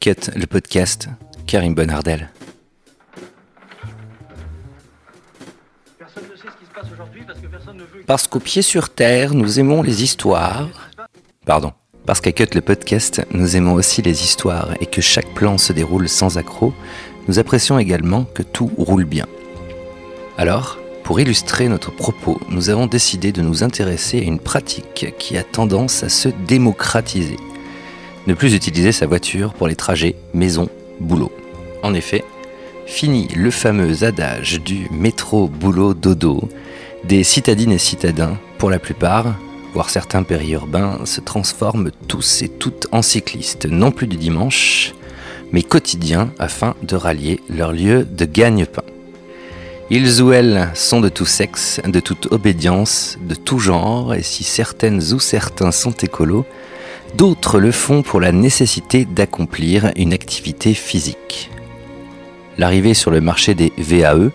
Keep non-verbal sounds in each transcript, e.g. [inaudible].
Cut, le podcast, Karim Bonardel. Parce qu'au pied sur terre, nous aimons les histoires. Pardon. Parce qu'à Cut le podcast, nous aimons aussi les histoires et que chaque plan se déroule sans accroc, nous apprécions également que tout roule bien. Alors, pour illustrer notre propos, nous avons décidé de nous intéresser à une pratique qui a tendance à se démocratiser. Ne plus utiliser sa voiture pour les trajets maison-boulot. En effet, fini le fameux adage du métro-boulot-dodo, des citadines et citadins, pour la plupart, voire certains périurbains, se transforment tous et toutes en cyclistes, non plus du dimanche, mais quotidiens, afin de rallier leur lieu de gagne-pain. Ils ou elles sont de tout sexe, de toute obédience, de tout genre, et si certaines ou certains sont écolos, d'autres le font pour la nécessité d'accomplir une activité physique. L'arrivée sur le marché des VAE,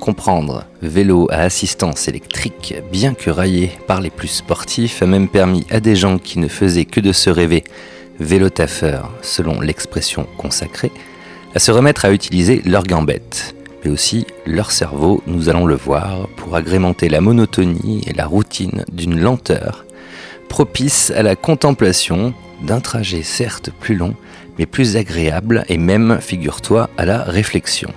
comprendre vélo à assistance électrique, bien que raillé par les plus sportifs, a même permis à des gens qui ne faisaient que de se rêver vélotaffeurs, selon l'expression consacrée, à se remettre à utiliser leurs gambettes mais aussi leur cerveau, nous allons le voir, pour agrémenter la monotonie et la routine d'une lenteur propice à la contemplation d'un trajet certes plus long, mais plus agréable et même, figure-toi, à la réflexion.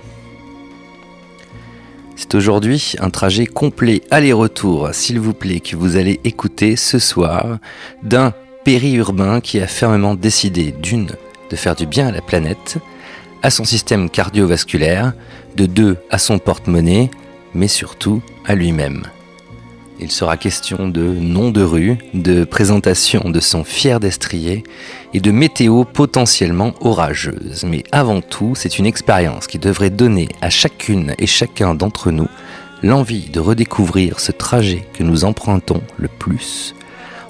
C'est aujourd'hui un trajet complet aller-retour, s'il vous plaît, que vous allez écouter ce soir d'un périurbain qui a fermement décidé d'une de faire du bien à la planète, à son système cardiovasculaire, de deux à son porte-monnaie, mais surtout à lui-même. Il sera question de nom de rue, de présentation de son fier destrier et de météo potentiellement orageuse. Mais avant tout, c'est une expérience qui devrait donner à chacune et chacun d'entre nous l'envie de redécouvrir ce trajet que nous empruntons le plus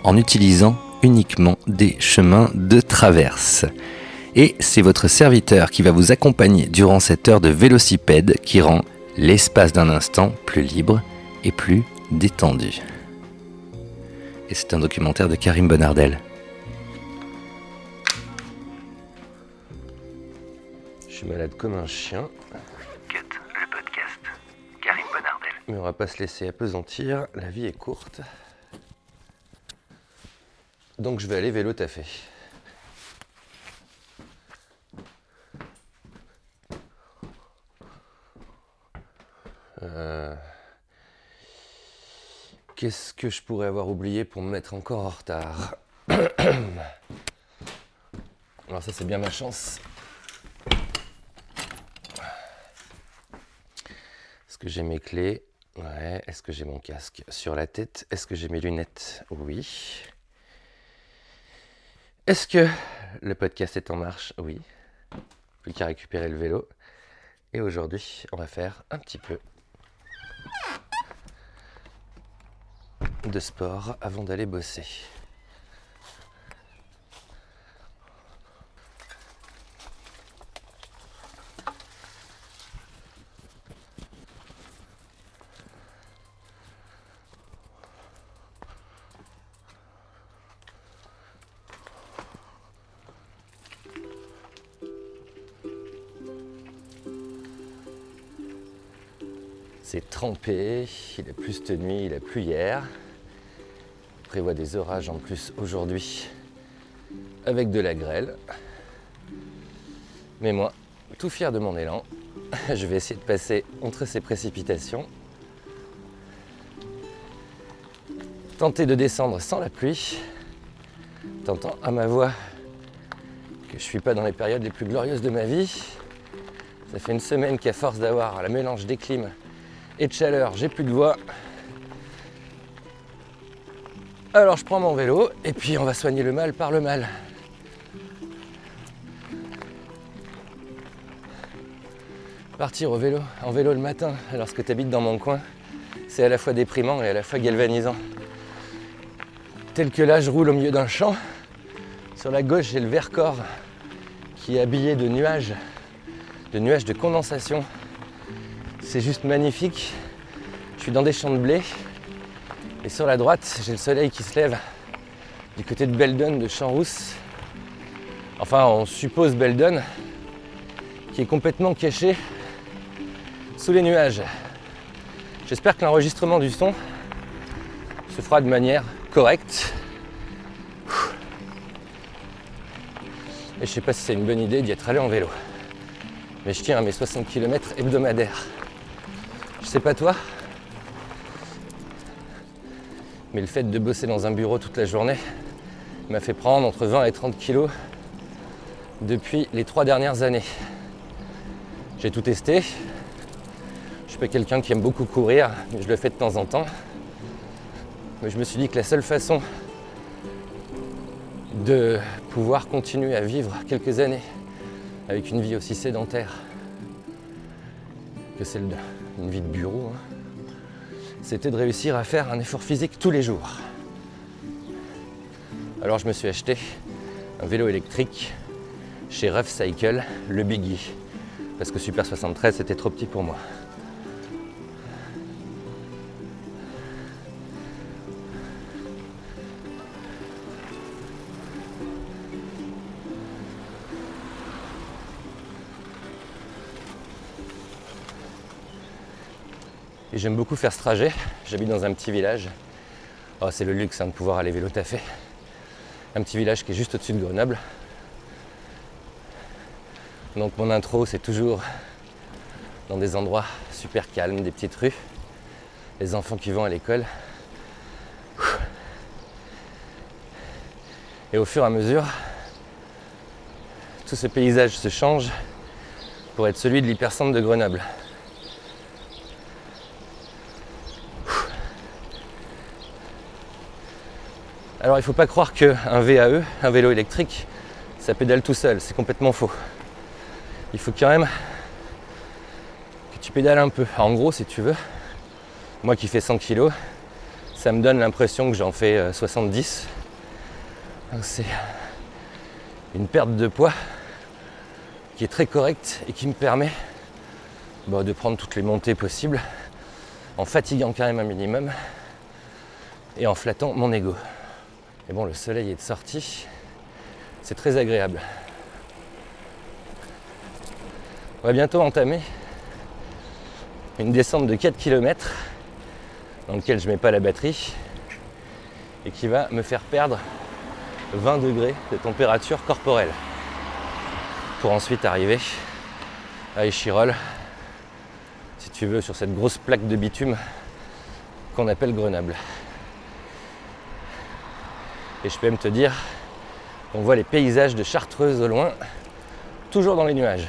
en utilisant uniquement des chemins de traverse. Et c'est votre serviteur qui va vous accompagner durant cette heure de vélocipède qui rend l'espace d'un instant plus libre et plus détendu. Et c'est un documentaire de Karim Bonardel. Je suis malade comme un chien. Cut, le podcast. Karim Bonardel. Mais on va pas se laisser apesantir, la vie est courte. Donc je vais aller vélo taffer. Euh, qu'est-ce que je pourrais avoir oublié pour me mettre encore en retard [coughs] Alors ça c'est bien ma chance. Est-ce que j'ai mes clés? Ouais. Est-ce que j'ai mon casque sur la tête? Est-ce que j'ai mes lunettes? Oui. Est-ce que le podcast est en marche? Oui. Plus qu'à récupérer le vélo. Et aujourd'hui, on va faire un petit peu de sport avant d'aller bosser. C'est trempé, il a plu cette nuit, il a plu hier. Prévoit des orages en plus aujourd'hui avec de la grêle. Mais moi, tout fier de mon élan, [laughs] je vais essayer de passer entre ces précipitations. Tenter de descendre sans la pluie. T'entends à ma voix que je suis pas dans les périodes les plus glorieuses de ma vie. Ça fait une semaine qu'à force d'avoir la mélange des clims et de chaleur, j'ai plus de voix. Alors je prends mon vélo et puis on va soigner le mal par le mal. Partir au vélo, en vélo le matin, lorsque tu habites dans mon coin, c'est à la fois déprimant et à la fois galvanisant. Tel que là, je roule au milieu d'un champ. Sur la gauche, j'ai le Vercors qui est habillé de nuages, de nuages de condensation c'est juste magnifique. Je suis dans des champs de blé. Et sur la droite, j'ai le soleil qui se lève du côté de Beldon, de Champs-Rousse. Enfin, on suppose Beldon, qui est complètement caché sous les nuages. J'espère que l'enregistrement du son se fera de manière correcte. Et je sais pas si c'est une bonne idée d'y être allé en vélo. Mais je tiens à mes 60 km hebdomadaires. Je sais pas toi, mais le fait de bosser dans un bureau toute la journée m'a fait prendre entre 20 et 30 kilos depuis les trois dernières années. J'ai tout testé. Je suis pas quelqu'un qui aime beaucoup courir, mais je le fais de temps en temps. Mais je me suis dit que la seule façon de pouvoir continuer à vivre quelques années avec une vie aussi sédentaire que celle d'une vie de bureau, hein, c'était de réussir à faire un effort physique tous les jours. Alors je me suis acheté un vélo électrique chez Rough Cycle, le Biggie, parce que Super 73 c'était trop petit pour moi. Et j'aime beaucoup faire ce trajet. J'habite dans un petit village. Oh, c'est le luxe hein, de pouvoir aller vélo taffer. Un petit village qui est juste au-dessus de Grenoble. Donc mon intro, c'est toujours dans des endroits super calmes, des petites rues, les enfants qui vont à l'école. Et au fur et à mesure, tout ce paysage se change pour être celui de l'hypercentre de Grenoble. Alors il ne faut pas croire qu'un VAE, un vélo électrique, ça pédale tout seul, c'est complètement faux. Il faut quand même que tu pédales un peu. En gros, si tu veux, moi qui fais 100 kg, ça me donne l'impression que j'en fais 70. Euh, c'est une perte de poids qui est très correcte et qui me permet bah, de prendre toutes les montées possibles en fatiguant quand même un minimum et en flattant mon ego. Et bon, le soleil est de sortie. C'est très agréable. On va bientôt entamer une descente de 4 km dans laquelle je ne mets pas la batterie et qui va me faire perdre 20 degrés de température corporelle pour ensuite arriver à Échirol, si tu veux, sur cette grosse plaque de bitume qu'on appelle Grenoble. Et je peux même te dire qu'on voit les paysages de Chartreuse au loin, toujours dans les nuages.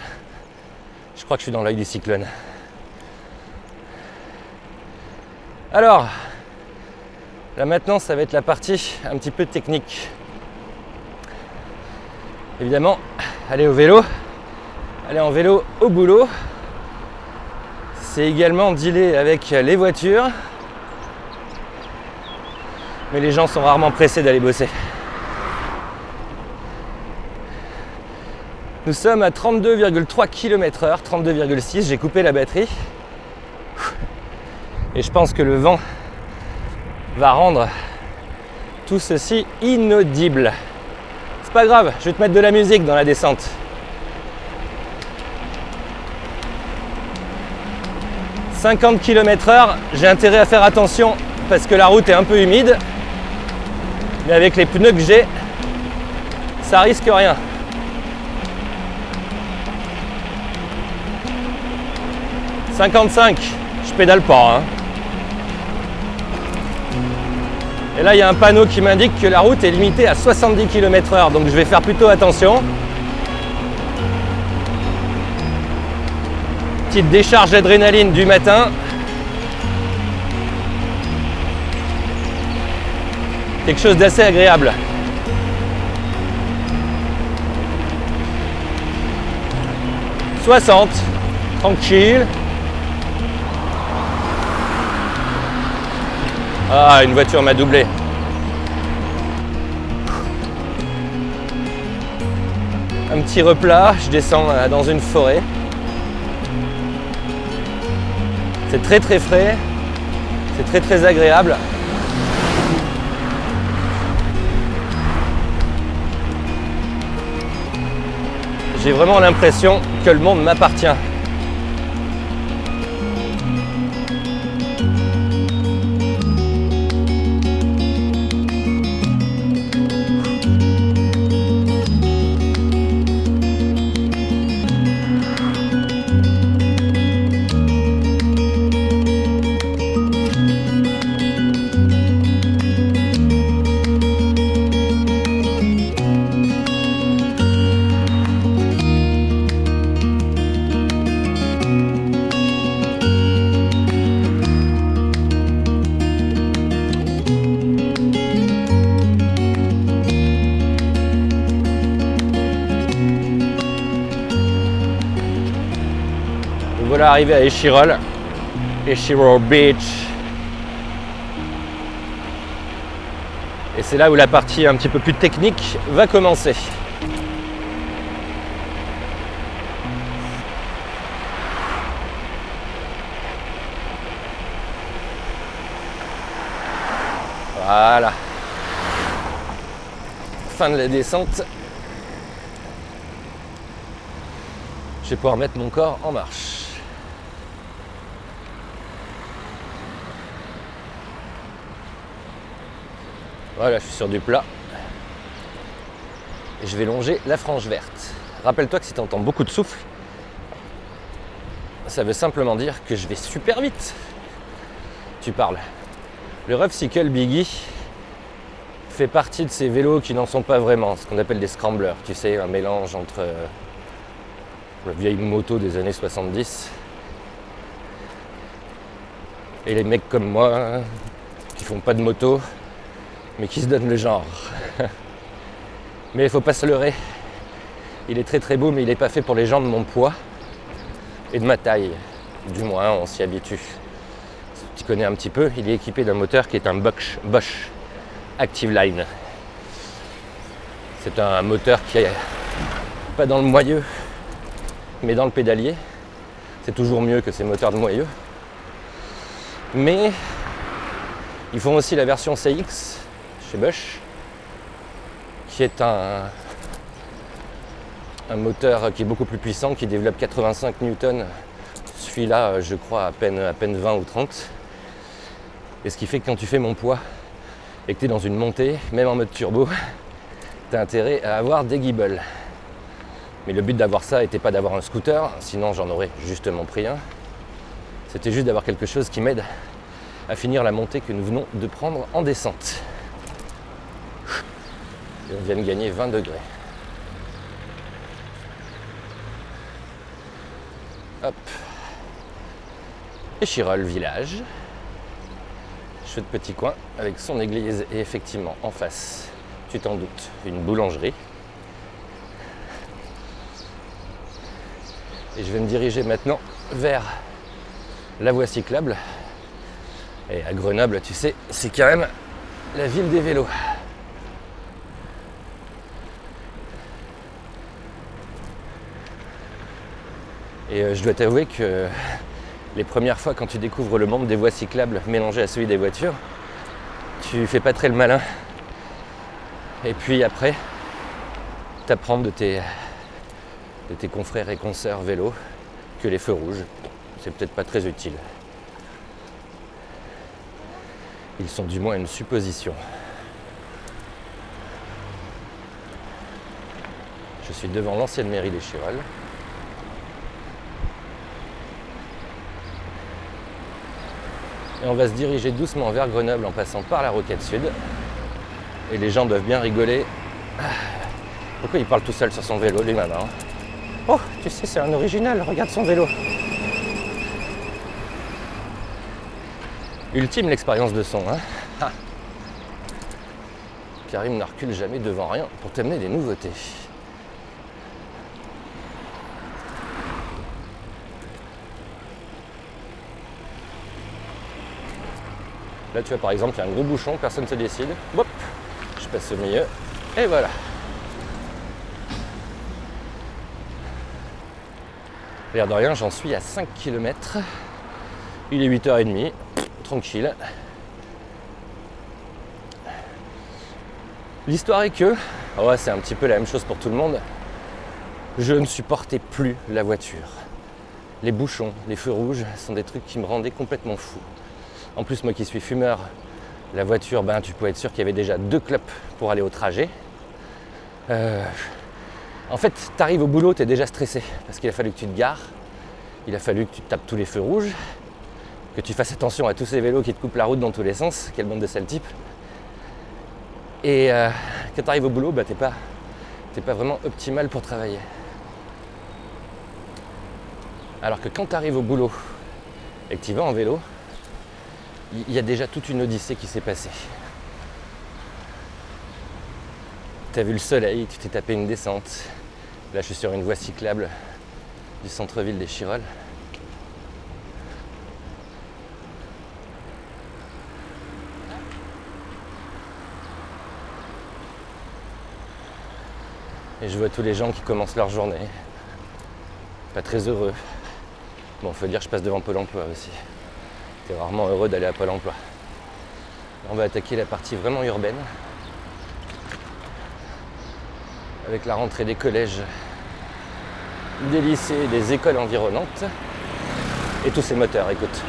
Je crois que je suis dans l'œil du cyclone. Alors, là maintenant, ça va être la partie un petit peu technique. Évidemment, aller au vélo, aller en vélo au boulot, c'est également dealer avec les voitures, mais les gens sont rarement pressés d'aller bosser. Nous sommes à 32,3 km/h, 32,6, j'ai coupé la batterie. Et je pense que le vent va rendre tout ceci inaudible. C'est pas grave, je vais te mettre de la musique dans la descente. « 50 km/h, j'ai intérêt à faire attention parce que la route est un peu humide. Mais avec les pneus que j'ai, ça risque rien. « 55, je pédale pas. Hein. Et là, il y a un panneau qui m'indique que la route est limitée à 70 km/h, donc je vais faire plutôt attention. Petite décharge d'adrénaline du matin. Quelque chose d'assez agréable. « 60, tranquille. Ah, une voiture m'a doublé. Un petit replat, je descends euh, dans une forêt. C'est très très frais, c'est très très agréable. J'ai vraiment l'impression que le monde m'appartient. Arrivé à Échirol, Échirol Beach. Et c'est là où la partie un petit peu plus technique va commencer. Voilà. Fin de la descente. Je vais pouvoir mettre mon corps en marche. Voilà, je suis sur du plat. Et je vais longer la frange verte. Rappelle-toi que si tu entends beaucoup de souffle, ça veut simplement dire que je vais super vite. Tu parles. Le Rough Cycle Biggie fait partie de ces vélos qui n'en sont pas vraiment, ce qu'on appelle des scramblers. Tu sais, un mélange entre euh, la vieille moto des années 70 et les mecs comme moi qui font pas de moto mais qui se donne le genre. [laughs] mais il faut pas se leurrer. Il est très très beau, mais il n'est pas fait pour les gens de mon poids et de ma taille. Du moins, on s'y habitue. tu connais un petit peu, il est équipé d'un moteur qui est un Bosch Active Line. C'est un moteur qui est pas dans le moyeu, mais dans le pédalier. C'est toujours mieux que ces moteurs de moyeu. Mais ils font aussi la version CX chez Bosch, qui est un, moteur qui est beaucoup plus puissant, qui développe 85 newtons. Celui-là, je crois, à peine, à peine 20 ou 30. Et ce qui fait que quand tu fais mon poids et que tu es dans une montée, même en mode turbo, [laughs] tu as intérêt à avoir des gimbals. Mais le but d'avoir ça n'était pas d'avoir un scooter, sinon j'en aurais justement pris un. C'était juste d'avoir quelque chose qui m'aide à finir la montée que nous venons de prendre en descente. Et on vient de gagner 20 degrés. Hop. Et Chirol village. de petit coin avec son église et effectivement en face, tu t'en doutes, une boulangerie. Et je vais me diriger maintenant vers la voie cyclable. Et à Grenoble, tu sais, c'est quand même la ville des vélos. Et euh, je dois t'avouer que les premières fois quand tu découvres le monde des voies cyclables mélangées à celui des voitures, tu fais pas très le malin. Et puis après, tu apprends de tes, confrères et consoeurs vélo que les feux rouges, c'est peut-être pas très utile. Ils sont du moins une supposition. Je suis devant l'ancienne mairie des Chirales. Et on va se diriger doucement vers Grenoble en passant par la Roquette Sud. Et les gens doivent bien rigoler. Pourquoi il parle tout seul sur son vélo, lui maintenant Oh, tu sais, c'est un original, regarde son vélo. Ultime l'expérience de son, hein? Ah. Karim ne recule jamais devant rien pour t'amener des nouveautés. Là, tu vois, par exemple, il y a un gros bouchon, personne ne se décide. Hop, je passe au milieu. Et voilà. L'air de rien, j'en suis à 5 km. Il est 8h30, tranquille. L'histoire est que, ouais, c'est un petit peu la même chose pour tout le monde. Je ne supportais plus la voiture. Les bouchons, les feux rouges sont des trucs qui me rendaient complètement fou. En plus, moi qui suis fumeur, la voiture, ben, tu peux être sûr qu'il y avait déjà deux clopes pour aller au trajet. Euh, en fait, tu au boulot, tu es déjà stressé parce qu'il a fallu que tu te gares, il a fallu que tu tapes tous les feux rouges, que tu fasses attention à tous ces vélos qui te coupent la route dans tous les sens. Quelle bande de sales type. Et euh, quand tu arrives au boulot, bah, t'es pas, pas vraiment optimal pour travailler. Alors que quand tu au boulot et que tu vas en vélo, il y a déjà toute une odyssée qui s'est passée. Tu as vu le soleil, tu t'es tapé une descente. Là, je suis sur une voie cyclable du centre-ville des Chirolles. Et je vois tous les gens qui commencent leur journée. Pas très heureux. Bon, faut dire je passe devant Pôle emploi aussi. T'es rarement heureux d'aller à Pôle emploi. On va attaquer la partie vraiment urbaine. Avec la rentrée des collèges, des lycées, des écoles environnantes. Et tous ces moteurs, écoute.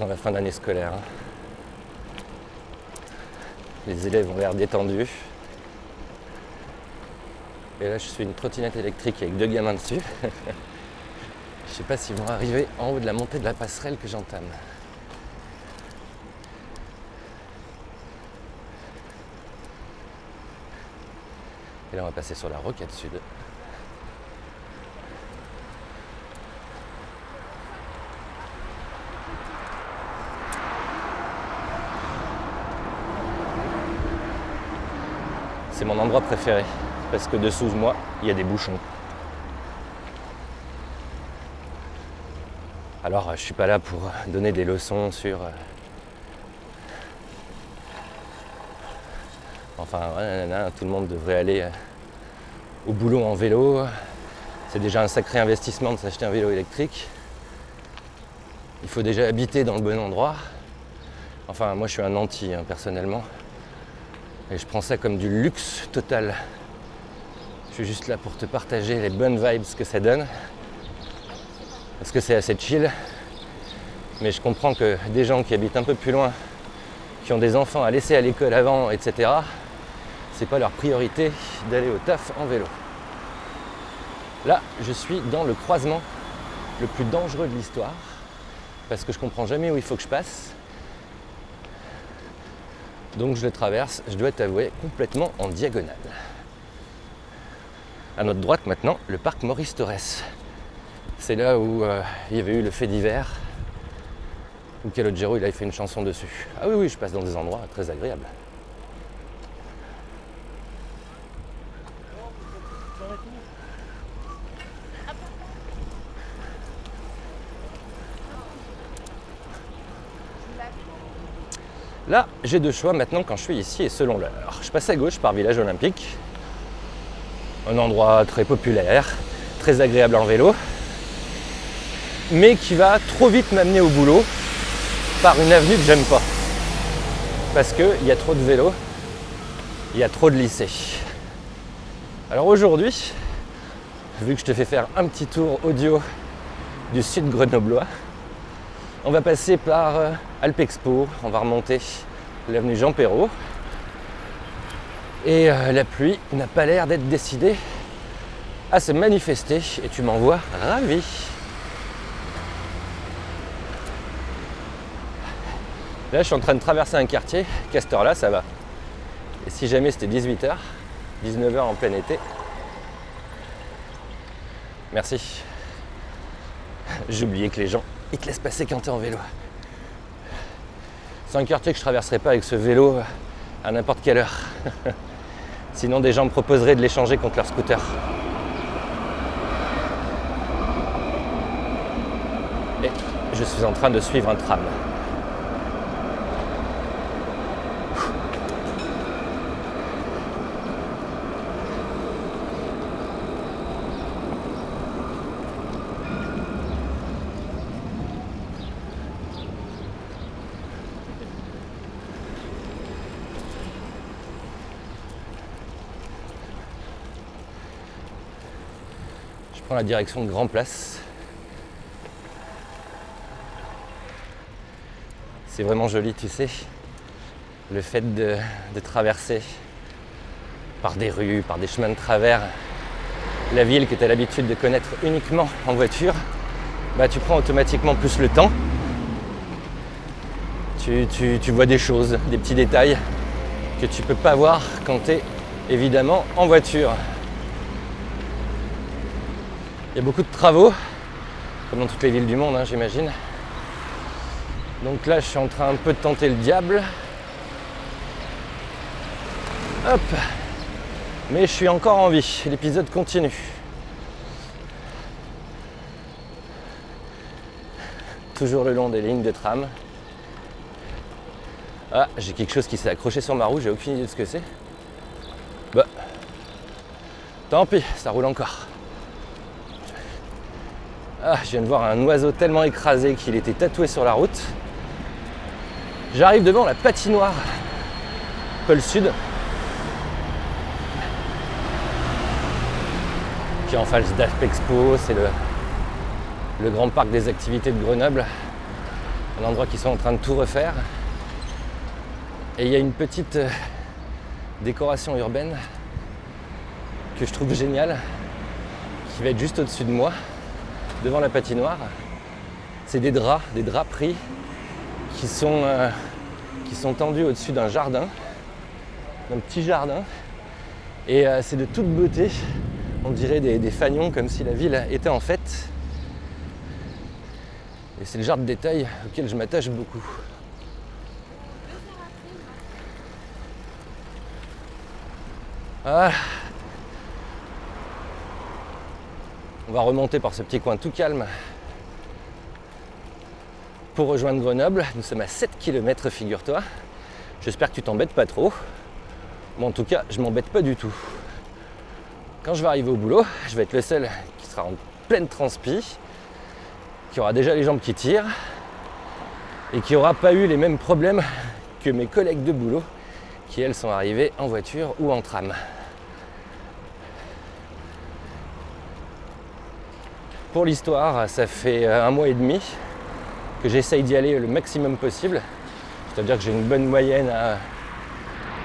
La fin d'année scolaire. Hein. Les élèves ont l'air détendus. Et là, je suis une trottinette électrique avec deux gamins dessus. [laughs] je sais pas s'ils vont arriver en haut de la montée de la passerelle que j'entame. Et là, on va passer sur la Rocade Sud. C'est mon endroit préféré parce que dessous de moi, il y a des bouchons. Alors, je suis pas là pour donner des leçons sur. Euh, enfin, tout le monde devrait aller euh, au boulot en vélo. C'est déjà un sacré investissement de s'acheter un vélo électrique. Il faut déjà habiter dans le bon endroit. Enfin, moi, je suis un anti, hein, personnellement. Et je prends ça comme du luxe total. Je suis juste là pour te partager les bonnes vibes que ça donne. Parce que c'est assez chill. Mais je comprends que des gens qui habitent un peu plus loin, qui ont des enfants à laisser à l'école avant, etc., c'est pas leur priorité d'aller au taf en vélo. Là, je suis dans le croisement le plus dangereux de l'histoire, parce que je comprends jamais où il faut que je passe. Donc je le traverse, je dois t'avouer, complètement en diagonale. À notre droite maintenant, le parc Maurice Torres. C'est là où euh, il y avait eu le fait divers, où Calogero il avait fait une chanson dessus. Ah oui oui, je passe dans des endroits très agréables. Là, j'ai deux choix maintenant quand je suis ici et selon l'heure. Je passe à gauche par Village Olympique, un endroit très populaire, très agréable en vélo, mais qui va trop vite m'amener au boulot par une avenue que j'aime pas. Parce qu'il y a trop de vélos, il y a trop de lycées. Alors aujourd'hui, vu que je te fais faire un petit tour audio du sud grenoblois, on va passer par euh, Alpexpo, on va remonter l'avenue Jean Perrault. Et euh, la pluie n'a pas l'air d'être décidée à se manifester et tu m'envoies ravi. Là, je suis en train de traverser un quartier. Castor là, ça va. Et si jamais c'était 18h, 19h en plein été, merci. Oublié que les gens il te laisse passer quand tu es en vélo. Un quartier que je traverserai pas avec ce vélo à n'importe quelle heure. [laughs] Sinon des gens me proposeraient de l'échanger contre leur scooter. Et je suis en train de suivre un tram. La direction de Grand Place. C'est vraiment joli, tu sais. Le fait de, traverser par des rues, par des chemins de travers, la ville que tu as l'habitude de connaître uniquement en voiture, bah, tu prends automatiquement plus le temps. Tu, tu vois des choses, des petits détails que tu peux pas voir quand tu es évidemment en voiture. Il y a beaucoup de travaux, comme dans toutes les villes du monde, hein, j'imagine. Donc là, je suis en train un peu de tenter le diable. Hop Mais je suis encore en vie. L'épisode continue. Toujours le long des lignes de tram. Ah, j'ai quelque chose qui s'est accroché sur ma roue, j'ai aucune idée de ce que c'est. Bah, tant pis, ça roule encore. Ah, je viens de voir un oiseau tellement écrasé qu'il était tatoué sur la route. J'arrive devant la patinoire Pôle Sud, qui est en face d'Aspexpo, c'est le, le grand parc des activités de Grenoble, un endroit qu'ils sont en train de tout refaire. Et il y a une petite euh, décoration urbaine que je trouve géniale, qui va être juste au-dessus de moi, devant la patinoire. C'est des draps, des draperies qui sont, euh, qui sont tendus au-dessus d'un jardin, d'un petit jardin. Et euh, c'est de toute beauté. On dirait des, fanions comme si la ville était en fête. Et c'est le genre de détail auquel je m'attache beaucoup. Ah. On va remonter par ce petit coin tout calme pour rejoindre Grenoble. Nous sommes à 7 km, figure-toi. J'espère que tu t'embêtes pas trop. Moi, en tout cas, je m'embête pas du tout. Quand je vais arriver au boulot, je vais être le seul qui sera en pleine transpi, qui aura déjà les jambes qui tirent et qui n'aura pas eu les mêmes problèmes que mes collègues de boulot qui, elles, sont arrivées en voiture ou en tram. Pour l'histoire, ça fait euh, un mois et demi que j'essaye d'y aller le maximum possible. C'est-à-dire que j'ai une bonne moyenne à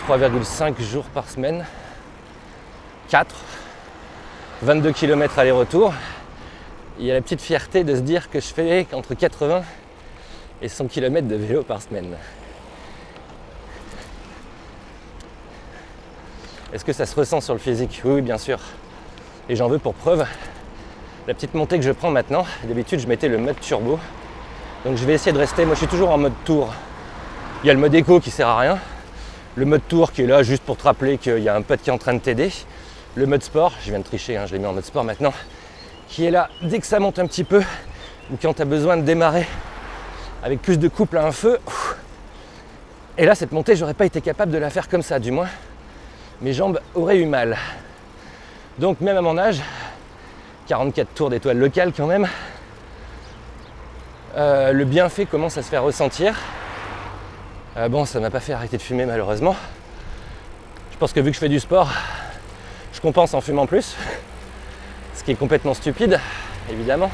3,5 jours par semaine. 4, 22 km aller-retour. Il y a la petite fierté de se dire que je fais entre 80 et 100 km de vélo par semaine. Est-ce que ça se ressent sur le physique? Oui, bien sûr. Et j'en veux pour preuve la petite montée que je prends maintenant, d'habitude je mettais le mode turbo. Donc je vais essayer de rester, moi je suis toujours en mode tour. Il y a le mode écho qui sert à rien. Le mode tour qui est là juste pour te rappeler qu'il y a un pote qui est en train de t'aider. Le mode sport, je viens de tricher, hein, je l'ai mis en mode sport maintenant, qui est là dès que ça monte un petit peu, ou quand tu as besoin de démarrer avec plus de couple à un feu. Et là, cette montée, j'aurais pas été capable de la faire comme ça, du moins. Mes jambes auraient eu mal. Donc même à mon âge, 44 tours d'étoiles locales quand même. Euh, le bienfait commence à se faire ressentir. Euh, bon, ça m'a pas fait arrêter de fumer malheureusement. Je pense que vu que je fais du sport, je compense en fumant plus. Ce qui est complètement stupide, évidemment.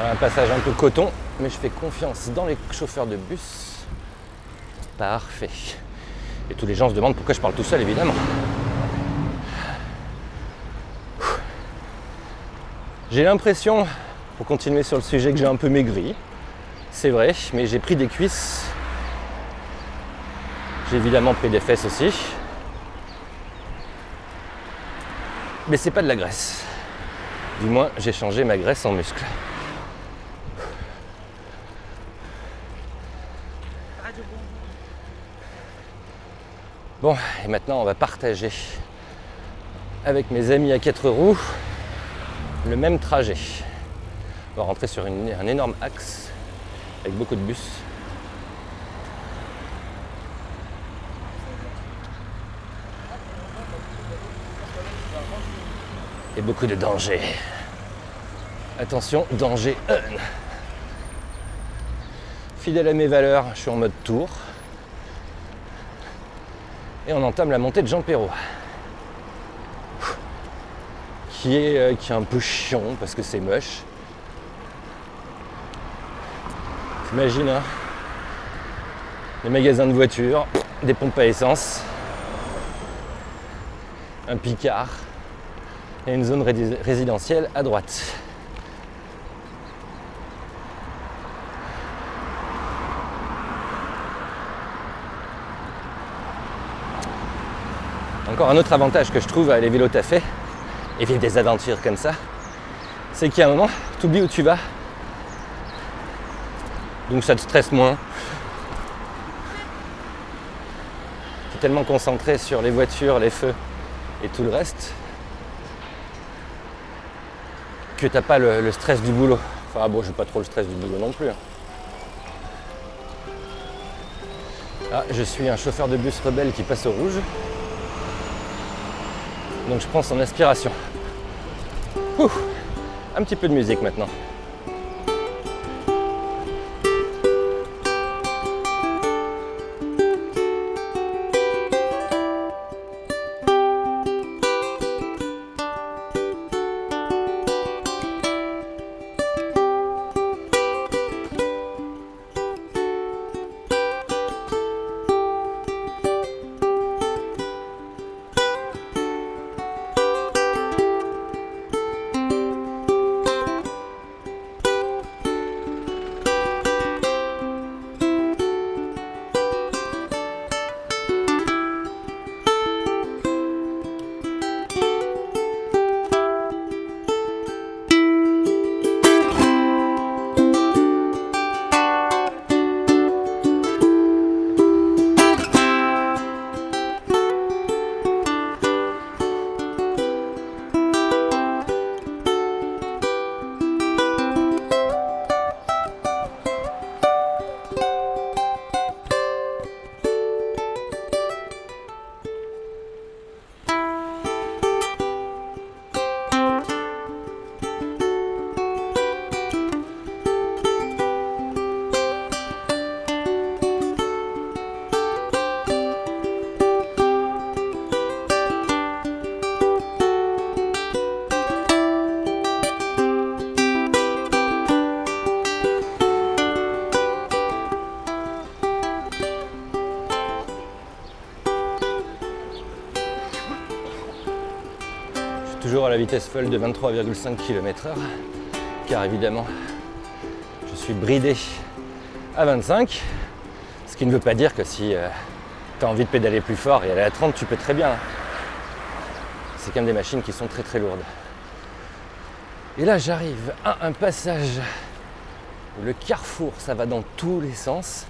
Un passage un peu coton, mais je fais confiance dans les chauffeurs de bus Parfait. Et tous les gens se demandent pourquoi je parle tout seul, évidemment. J'ai l'impression, pour continuer sur le sujet, que j'ai un peu maigri. C'est vrai, mais j'ai pris des cuisses. J'ai évidemment pris des fesses aussi. Mais c'est pas de la graisse. Du moins, j'ai changé ma graisse en muscle. Bon, et maintenant on va partager avec mes amis à quatre roues le même trajet. On va rentrer sur un énorme axe avec beaucoup de bus. Et beaucoup de danger. Attention, danger un. Fidèle à mes valeurs, je suis en mode tour. Et on entame la montée de Jean Perrault. Qui est, euh, qui est un peu chiant parce que c'est moche. T'imagines, hein Les magasins de voitures, des pompes à essence, un picard et une zone ré- résidentielle à droite. Encore un autre avantage que je trouve à les vélos taffés et vivre des aventures comme ça, c'est qu'à un moment, tu oublies où tu vas. Donc ça te stresse moins. Tu es tellement concentré sur les voitures, les feux et tout le reste que t'as pas le, le stress du boulot. Enfin bon, j'ai pas trop le stress du boulot non plus. hein. Ah, je suis un chauffeur de bus rebelle qui passe au rouge. Donc je prends son aspiration. Ouh, un petit peu de musique maintenant. Folle de 23,5 km/h, car évidemment, je suis bridé à 25, ce qui ne veut pas dire que si tu as envie de pédaler plus fort et aller à 30, tu peux très bien. C'est quand même des machines qui sont très très lourdes. Et là, j'arrive à un passage où le carrefour, ça va dans tous les sens.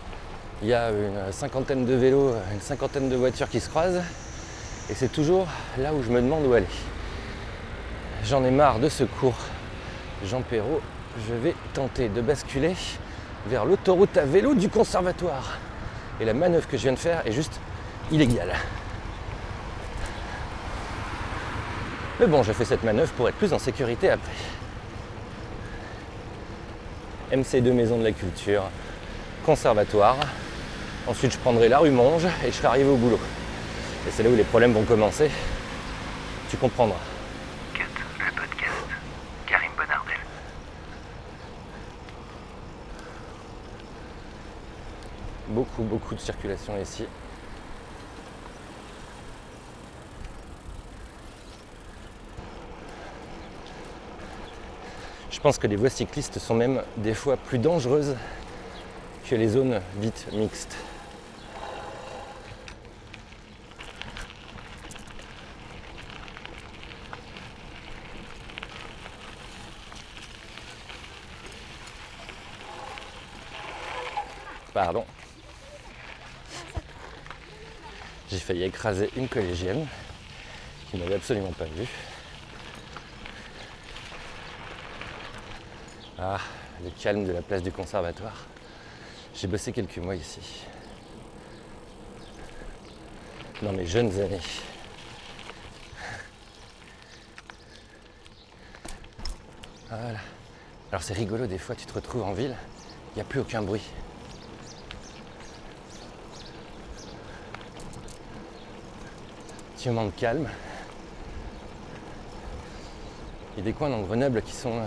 Il y a une cinquantaine de vélos, une cinquantaine de voitures qui se croisent. Et c'est toujours là où je me demande où aller. J'en ai marre de ce cours. Jean Perrault, je vais tenter de basculer vers l'autoroute à vélo du conservatoire. Et la manœuvre que je viens de faire est juste illégale. Mais bon, je fais cette manœuvre pour être plus en sécurité après. MC2 Maison de la Culture, conservatoire. Ensuite, je prendrai la rue Monge et je serai arrivé au boulot. Et c'est là où les problèmes vont commencer. Tu comprendras. Cut, le podcast. Karim Bonardel. Beaucoup, beaucoup de circulation ici. Je pense que les voies cyclistes sont même des fois plus dangereuses que les zones dites mixtes. Pardon. J'ai failli écraser une collégienne qui m'avait absolument pas vu. Ah, le calme de la place du conservatoire. J'ai bossé quelques mois ici. Dans mes jeunes années. Voilà. Alors c'est rigolo, des fois tu te retrouves en ville, il n'y a plus aucun bruit. De calme. Il y a des coins dans Grenoble qui sont euh,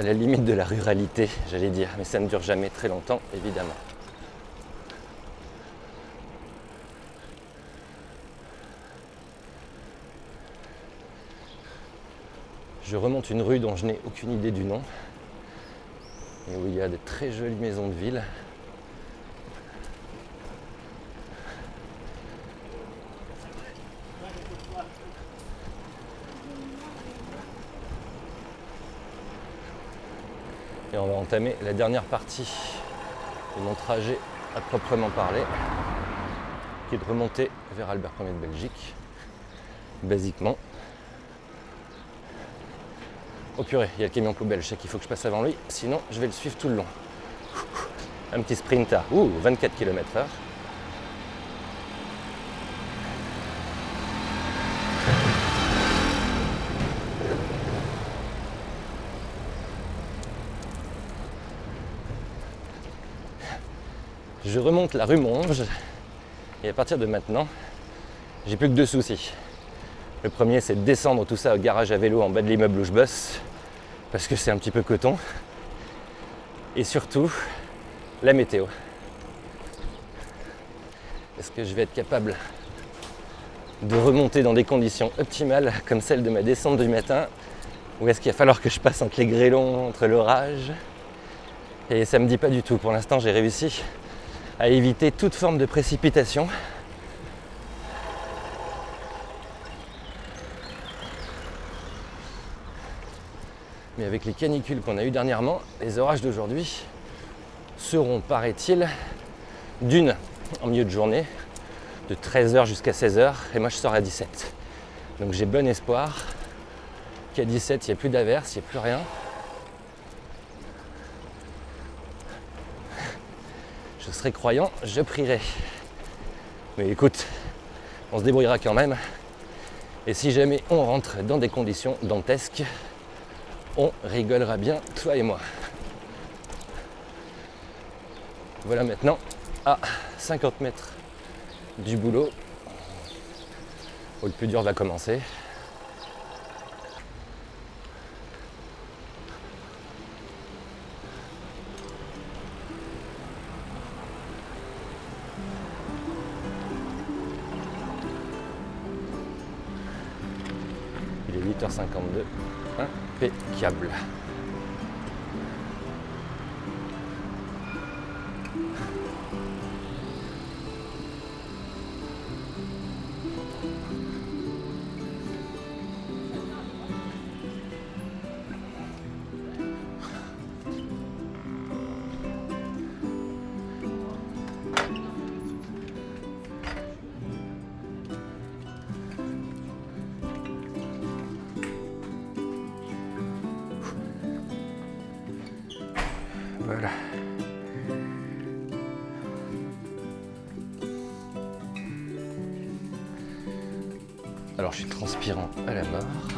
à la limite de la ruralité, j'allais dire, mais ça ne dure jamais très longtemps, évidemment. Je remonte une rue dont je n'ai aucune idée du nom et où il y a de très jolies maisons de ville. Et on va entamer la dernière partie de mon trajet à proprement parler, qui est de remonter vers Albert Ier de Belgique, basiquement. Oh purée, il y a le camion poubelle, je sais qu'il faut que je passe avant lui, sinon je vais le suivre tout le long. Un petit sprint à ouh, 24 km/h. Je remonte la rue Monge et à partir de maintenant, j'ai plus que deux soucis. Le premier, c'est de descendre tout ça au garage à vélo en bas de l'immeuble où je bosse, parce que c'est un petit peu coton. Et surtout, la météo. Est-ce que je vais être capable de remonter dans des conditions optimales comme celle de ma descente du matin Ou est-ce qu'il va falloir que je passe entre les grêlons, entre l'orage? Et ça me dit pas du tout. Pour l'instant, j'ai réussi à éviter toute forme de précipitation. Mais avec les canicules qu'on a eues dernièrement, les orages d'aujourd'hui seront, paraît-il, d'une en milieu de journée, de 13h jusqu'à 16h, et moi je sors à 17. Donc j'ai bon espoir qu'à 17, il n'y ait plus d'averse, il n'y ait plus rien. Je serai croyant, je prierai. Mais écoute, on se débrouillera quand même. Et si jamais on rentre dans des conditions dantesques, on rigolera bien, toi et moi. Voilà maintenant à 50 mètres du boulot où le plus dur va commencer. Impeccable. Je suis transpirant à la mort.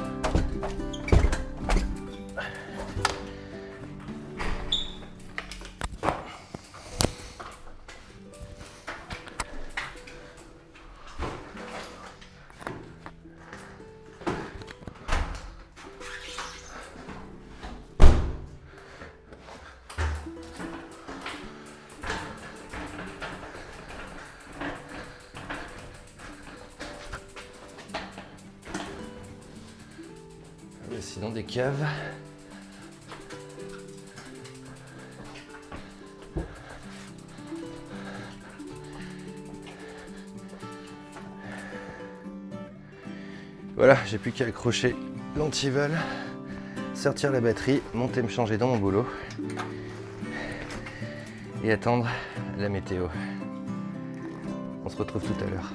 Des caves. Voilà, j'ai plus qu'à accrocher l'antivol, sortir la batterie, monter me changer dans mon boulot et attendre la météo. On se retrouve tout à l'heure.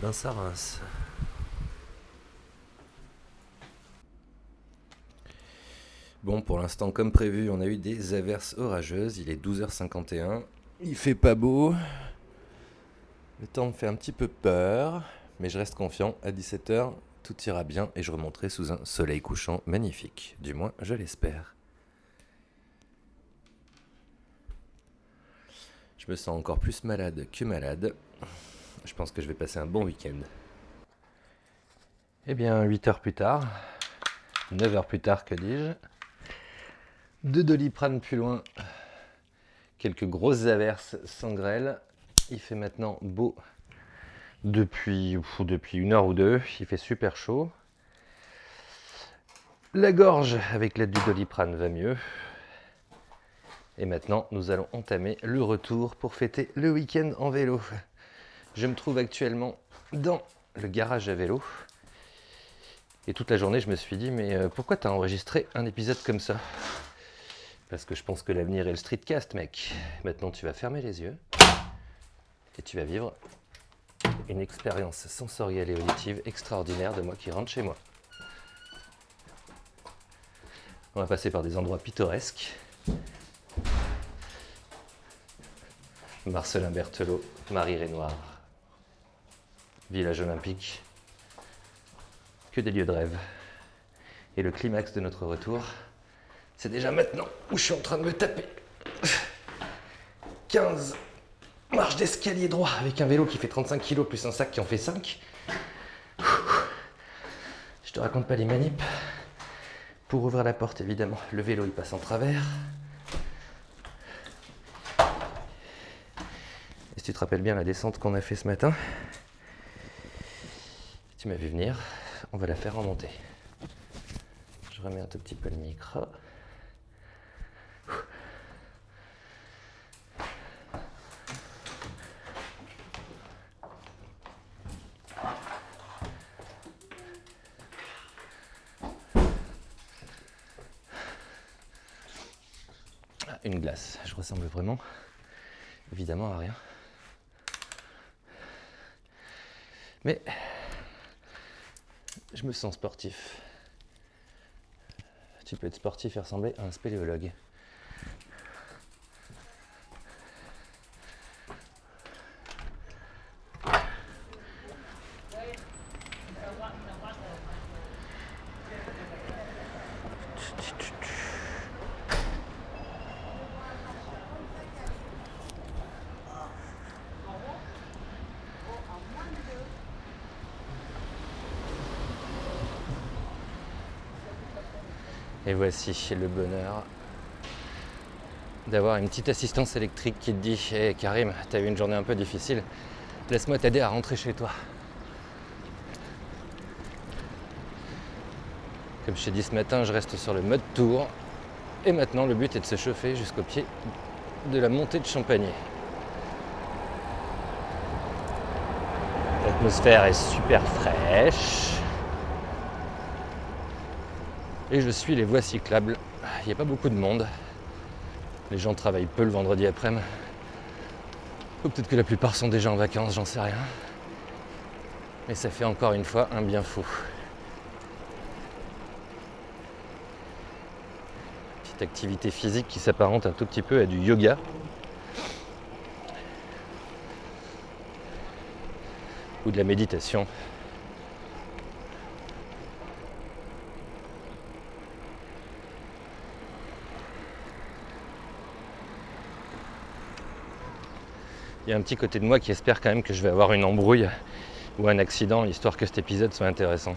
Ben ça rince. Bon, pour l'instant, comme prévu, on a eu des averses orageuses. Il est 12h51. Il fait pas beau. Le temps me fait un petit peu peur. Mais je reste confiant. À 17h, tout ira bien et je remonterai sous un soleil couchant magnifique. Du moins, je l'espère. Je me sens encore plus malade que malade. Je pense que je vais passer un bon week-end. Eh bien, 8 heures plus tard, 9 heures plus tard, que dis-je, deux doliprane plus loin, quelques grosses averses sans grêle. Il fait maintenant beau depuis, depuis une heure ou deux. Il fait super chaud. La gorge, avec l'aide du doliprane, va mieux. Et maintenant, nous allons entamer le retour pour fêter le week-end en vélo. Je me trouve actuellement dans le garage à vélo. Et toute la journée, je me suis dit, mais euh, pourquoi t'as enregistré un épisode comme ça? Parce que je pense que l'avenir est le streetcast, mec. Maintenant, tu vas fermer les yeux et tu vas vivre une expérience sensorielle et auditive extraordinaire de moi qui rentre chez moi. On va passer par des endroits pittoresques. Marcelin Berthelot, Marie Renoir, village olympique, que des lieux de rêve. Et le climax de notre retour, c'est déjà maintenant où je suis en train de me taper 15 marches d'escalier droit avec un vélo qui fait 35 kg plus un sac qui en fait 5. Je te raconte pas les manips. Pour ouvrir la porte, évidemment, le vélo il passe en travers. Et si tu te rappelles bien la descente qu'on a fait ce matin, tu m'as vu venir, on va la faire remonter. Je remets un tout petit peu le micro. Ah, Une glace, je ressemble vraiment évidemment à rien. Mais je me sens sportif. Tu peux être sportif et ressembler à un spéléologue. Voici le bonheur d'avoir une petite assistance électrique qui te dit Hé Karim, t'as eu une journée un peu difficile, laisse-moi t'aider à rentrer chez toi. Comme je t'ai dit ce matin, je reste sur le mode tour. Et maintenant, le but est de se chauffer jusqu'au pied de la montée de Champagny. L'atmosphère est super fraîche. Et je suis les voies cyclables. Il n'y a pas beaucoup de monde. Les gens travaillent peu le vendredi après-midi. Ou peut-être que la plupart sont déjà en vacances, j'en sais rien. Mais ça fait encore une fois un bien fou. Petite activité physique qui s'apparente un tout petit peu à du yoga. Ou de la méditation. Il y a un petit côté de moi qui espère quand même que je vais avoir une embrouille ou un accident, histoire que cet épisode soit intéressant.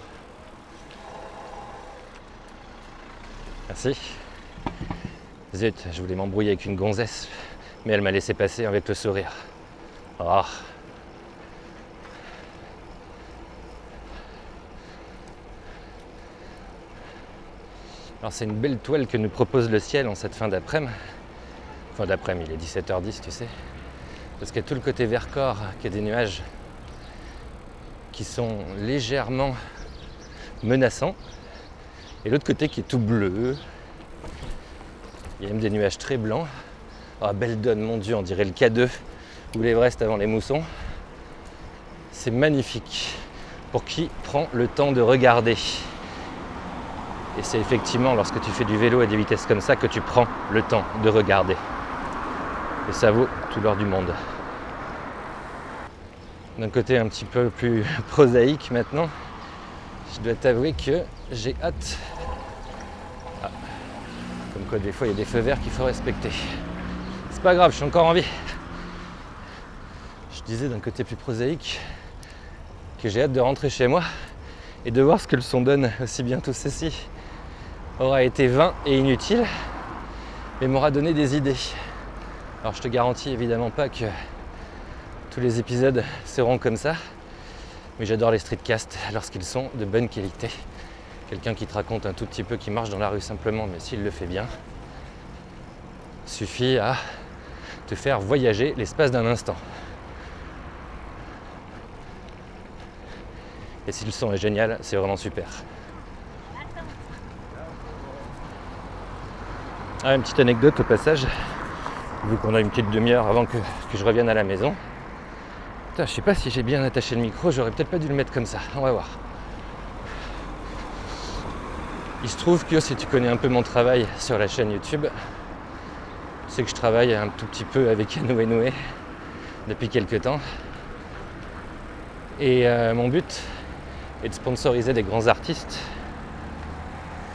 Merci. Zut, je voulais m'embrouiller avec une gonzesse, mais elle m'a laissé passer avec le sourire. Ah. Alors c'est une belle toile que nous propose le ciel en cette fin d'après-midi. Enfin d'après-midi, il est 17h10 tu sais. Parce qu'il y a tout le côté Vercors qui a des nuages qui sont légèrement menaçants. Et l'autre côté qui est tout bleu. Il y a même des nuages très blancs. Ah, belle donne, mon Dieu, on dirait le K2 ou l'Everest avant les moussons. C'est magnifique pour qui prend le temps de regarder. Et c'est effectivement lorsque tu fais du vélo à des vitesses comme ça que tu prends le temps de regarder. Et ça vaut tout l'or du monde. D'un côté un petit peu plus [laughs] prosaïque maintenant, je dois t'avouer que j'ai hâte. Ah. Comme quoi des fois il y a des feux verts qu'il faut respecter. C'est pas grave, je suis encore en vie. Je disais d'un côté plus prosaïque que j'ai hâte de rentrer chez moi et de voir ce que le son donne, aussi bien tout ceci aura été vain et inutile, mais m'aura donné des idées. Alors je te garantis évidemment pas que tous les épisodes seront comme ça, mais j'adore les streetcasts lorsqu'ils sont de bonne qualité. Quelqu'un qui te raconte un tout petit peu, qui marche dans la rue simplement, mais s'il le fait bien, suffit à te faire voyager l'espace d'un instant. Et si le son est génial, c'est vraiment super. Ah, une petite anecdote au passage, vu qu'on a une petite demi-heure avant que, que, je revienne à la maison. Putain, je sais pas si j'ai bien attaché le micro, j'aurais peut-être pas dû le mettre comme ça. On va voir. Il se trouve que si tu connais un peu mon travail sur la chaîne YouTube, tu sais que je travaille un tout petit peu avec Anoue Noé depuis quelques temps. Et euh, mon but est de sponsoriser des grands artistes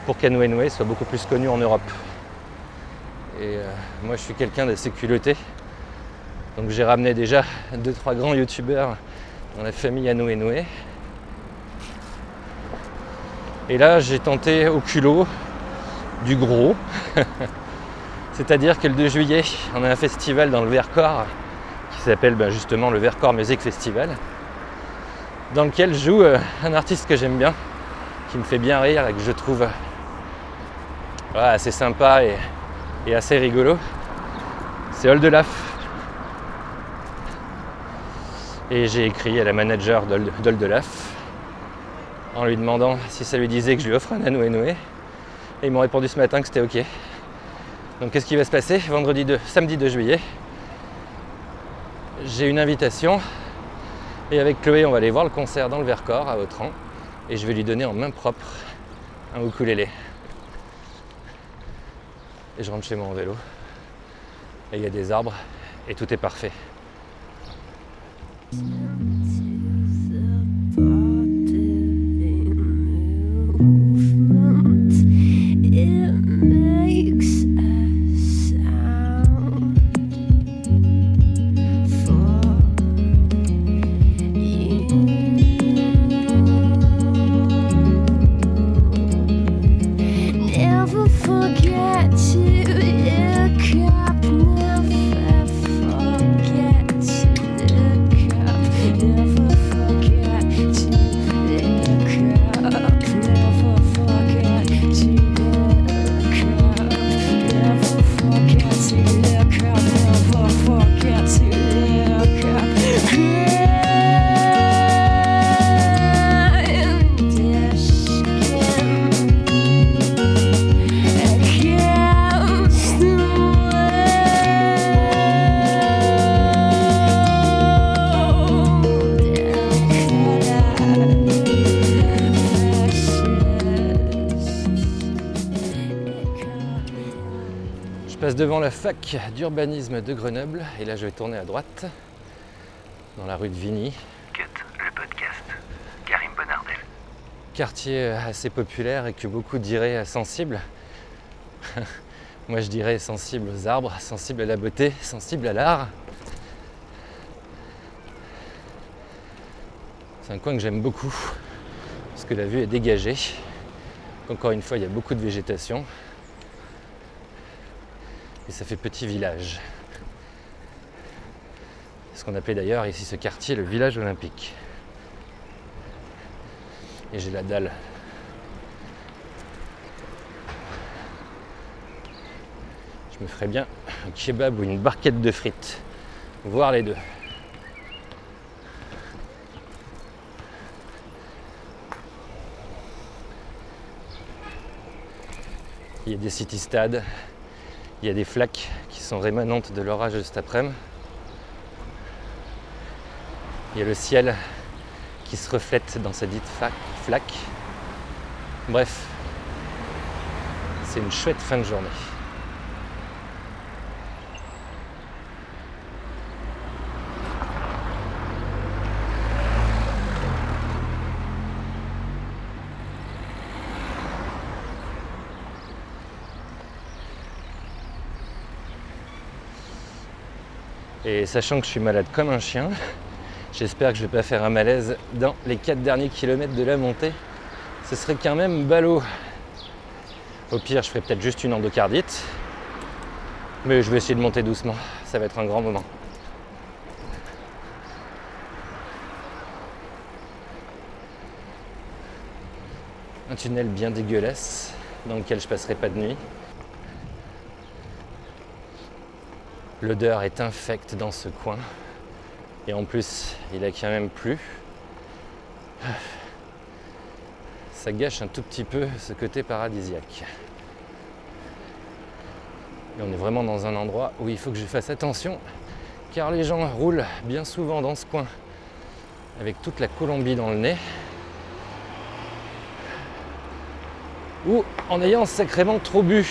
pour qu'Anoue Noé soit beaucoup plus connu en Europe. Et euh, moi, je suis quelqu'un d'assez culotté. Donc, j'ai ramené déjà deux, trois grands youtubeurs dans la famille Anou Noé. Et là, j'ai tenté au culot du gros. [laughs] C'est-à-dire que le 2 juillet, on a un festival dans le Vercors qui s'appelle ben, justement le Vercors Music Festival, dans lequel joue euh, un artiste que j'aime bien, qui me fait bien rire et que je trouve voilà, assez sympa et, et assez rigolo. C'est Oldelaf. Et j'ai écrit à la manager d'Oldelaf en lui demandant si ça lui disait que je lui offre un Noé Noé. Et ils m'ont répondu ce matin que c'était ok. Donc qu'est-ce qui va se passer vendredi 2, samedi 2 juillet? J'ai une invitation et avec Chloé on va aller voir le concert dans le Vercors à Autran et je vais lui donner en main propre un ukulélé je rentre chez moi en vélo. Et il y a des arbres et tout est parfait. D'urbanisme de Grenoble et là je vais tourner à droite dans la rue de Vigny. Cut, le podcast. Karim Bonardel. Quartier assez populaire et que beaucoup diraient sensible. [laughs] Moi je dirais sensible aux arbres, sensible à la beauté, sensible à l'art. C'est un coin que j'aime beaucoup parce que la vue est dégagée. Encore une fois, il y a beaucoup de végétation Et ça fait petit village. Ce qu'on appelait d'ailleurs ici ce quartier le village olympique. Et j'ai la dalle. Je me ferais bien un kebab ou une barquette de frites. Voir les deux. Il y a des city-stades, il y a des flaques qui sont rémanentes de l'orage de cet après-midi. Il y a le ciel qui se reflète dans ces dites flaques. Bref, c'est une chouette fin de journée. Sachant que je suis malade comme un chien, j'espère que je ne vais pas faire un malaise dans les 4 derniers kilomètres de la montée. Ce serait quand même ballot. Au pire, je ferai peut-être juste une endocardite. Mais je vais essayer de monter doucement. Ça va être un grand moment. Un tunnel bien dégueulasse dans lequel je passerai pas de nuit. L'odeur est infecte dans ce coin. Et en plus, il a quand même plu. Ça gâche un tout petit peu ce côté paradisiaque. Et on est vraiment dans un endroit où il faut que je fasse attention, car les gens roulent bien souvent dans ce coin avec toute la Colombie dans le nez, ou en ayant sacrément trop bu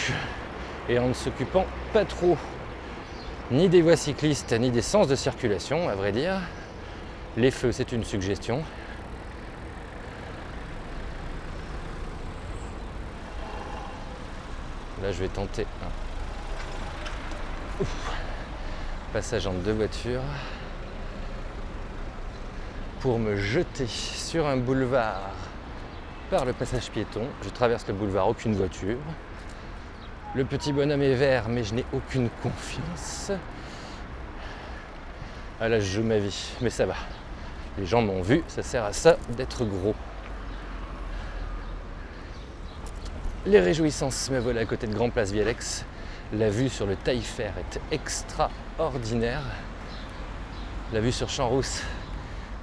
et en ne s'occupant pas trop ni des voies cyclistes, ni des sens de circulation, à vrai dire. Les feux, c'est une suggestion. Là, je vais tenter un passage entre deux voitures pour me jeter sur un boulevard par le passage piéton. Je traverse le boulevard, aucune voiture. Le petit bonhomme est vert, mais je n'ai aucune confiance. Ah là, je joue ma vie, mais ça va. Les gens m'ont vu, ça sert à ça d'être gros. Les réjouissances me volent à côté de Grand Place Vialex. La vue sur le Taillefer est extraordinaire. La vue sur Champs-Rousse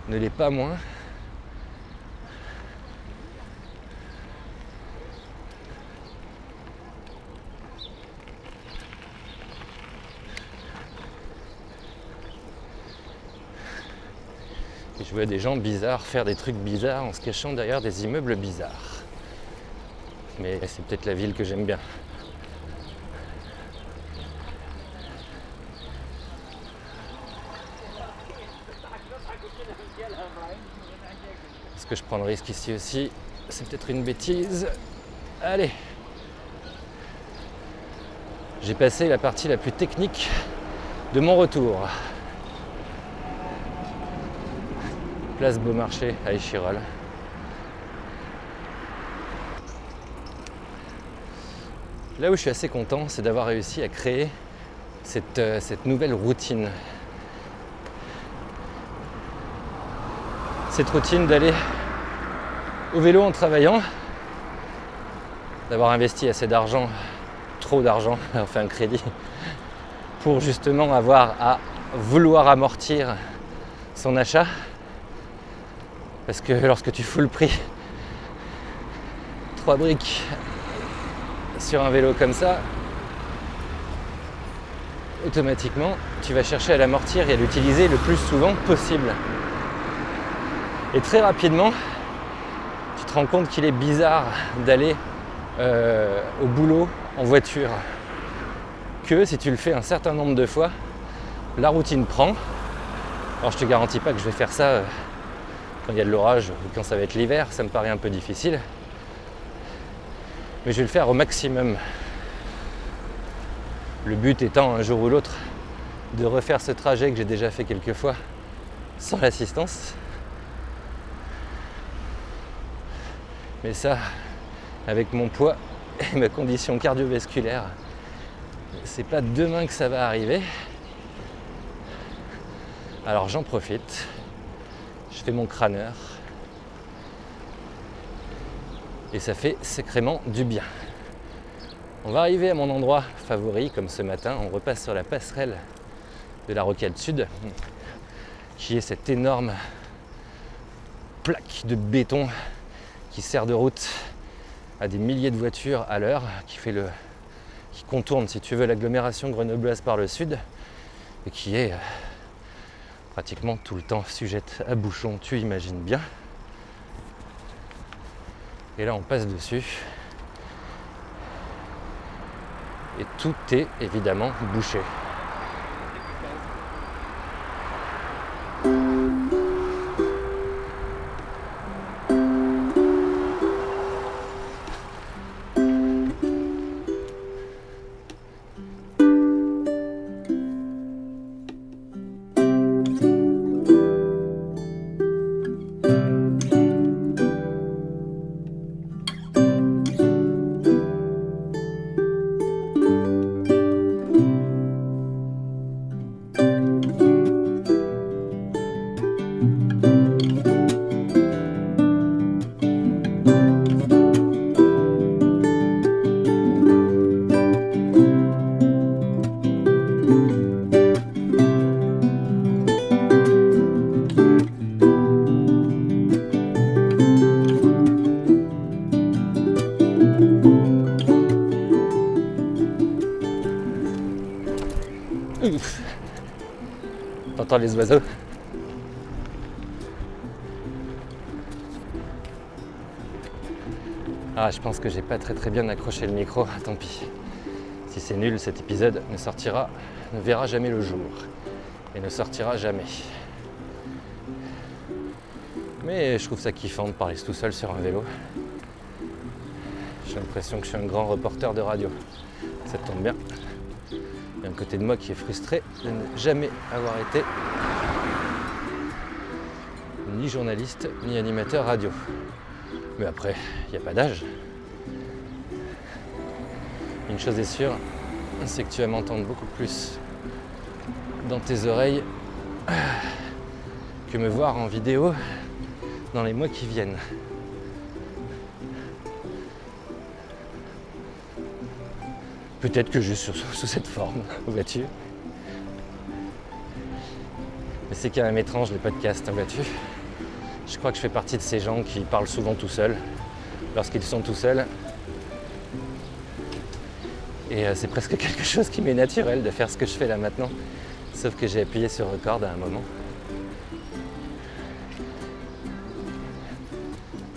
ne l'est pas moins. Je vois des gens bizarres faire des trucs bizarres en se cachant derrière des immeubles bizarres. Mais c'est peut-être la ville que j'aime bien. Est-ce que je prends le risque ici aussi? C'est peut-être une bêtise. Allez J'ai passé la partie la plus technique de mon retour. Place Beaumarchais à Échirol. Là où je suis assez content, c'est d'avoir réussi à créer cette, euh, cette, nouvelle routine. Cette routine d'aller au vélo en travaillant, d'avoir investi assez d'argent, trop d'argent, [laughs] enfin un crédit, pour justement avoir à vouloir amortir son achat parce que lorsque tu fous le prix, 3 briques sur un vélo comme ça, automatiquement, tu vas chercher à l'amortir et à l'utiliser le plus souvent possible. Et très rapidement, tu te rends compte qu'il est bizarre d'aller euh, au boulot en voiture. Que si tu le fais un certain nombre de fois, la routine prend. Alors je te garantis pas que je vais faire ça euh, quand il y a de l'orage ou quand ça va être l'hiver, ça me paraît un peu difficile. Mais je vais le faire au maximum. Le but étant un jour ou l'autre de refaire ce trajet que j'ai déjà fait quelques fois sans l'assistance. Mais ça, avec mon poids et ma condition cardiovasculaire, C'est pas demain que ça va arriver. Alors j'en profite. Je fais mon crâneur. Et ça fait sacrément du bien. On va arriver à mon endroit favori, comme ce matin. On repasse sur la passerelle de la Rocade Sud, qui est cette énorme plaque de béton qui sert de route à des milliers de voitures à l'heure, qui fait le, qui contourne, si tu veux, l'agglomération grenobloise par le sud, et qui est euh, pratiquement tout le temps sujette à bouchon, tu imagines bien. Et là, on passe dessus. Et tout est évidemment bouché. Ah, je pense que j'ai pas très très bien accroché le micro, tant pis. Si c'est nul, cet épisode ne sortira, ne verra jamais le jour. Et ne sortira jamais. Mais je trouve ça kiffant de parler tout seul sur un vélo. J'ai l'impression que je suis un grand reporter de radio. Ça tombe bien. Il y a un côté de moi qui est frustré de ne jamais avoir été ni journaliste ni animateur radio. Après, il n'y a pas d'âge. Une chose est sûre, c'est que tu vas m'entendre beaucoup plus dans tes oreilles que me voir en vidéo dans les mois qui viennent. Peut-être que juste sous, sous cette forme, [laughs] vois-tu. Mais c'est quand même étrange les podcasts, hein, vois-tu. Je crois que je fais partie de ces gens qui parlent souvent tout seuls, lorsqu'ils sont tout seuls. Et euh, c'est presque [laughs] quelque chose qui m'est naturel de faire ce que je fais là maintenant. Sauf que j'ai appuyé sur record à un moment.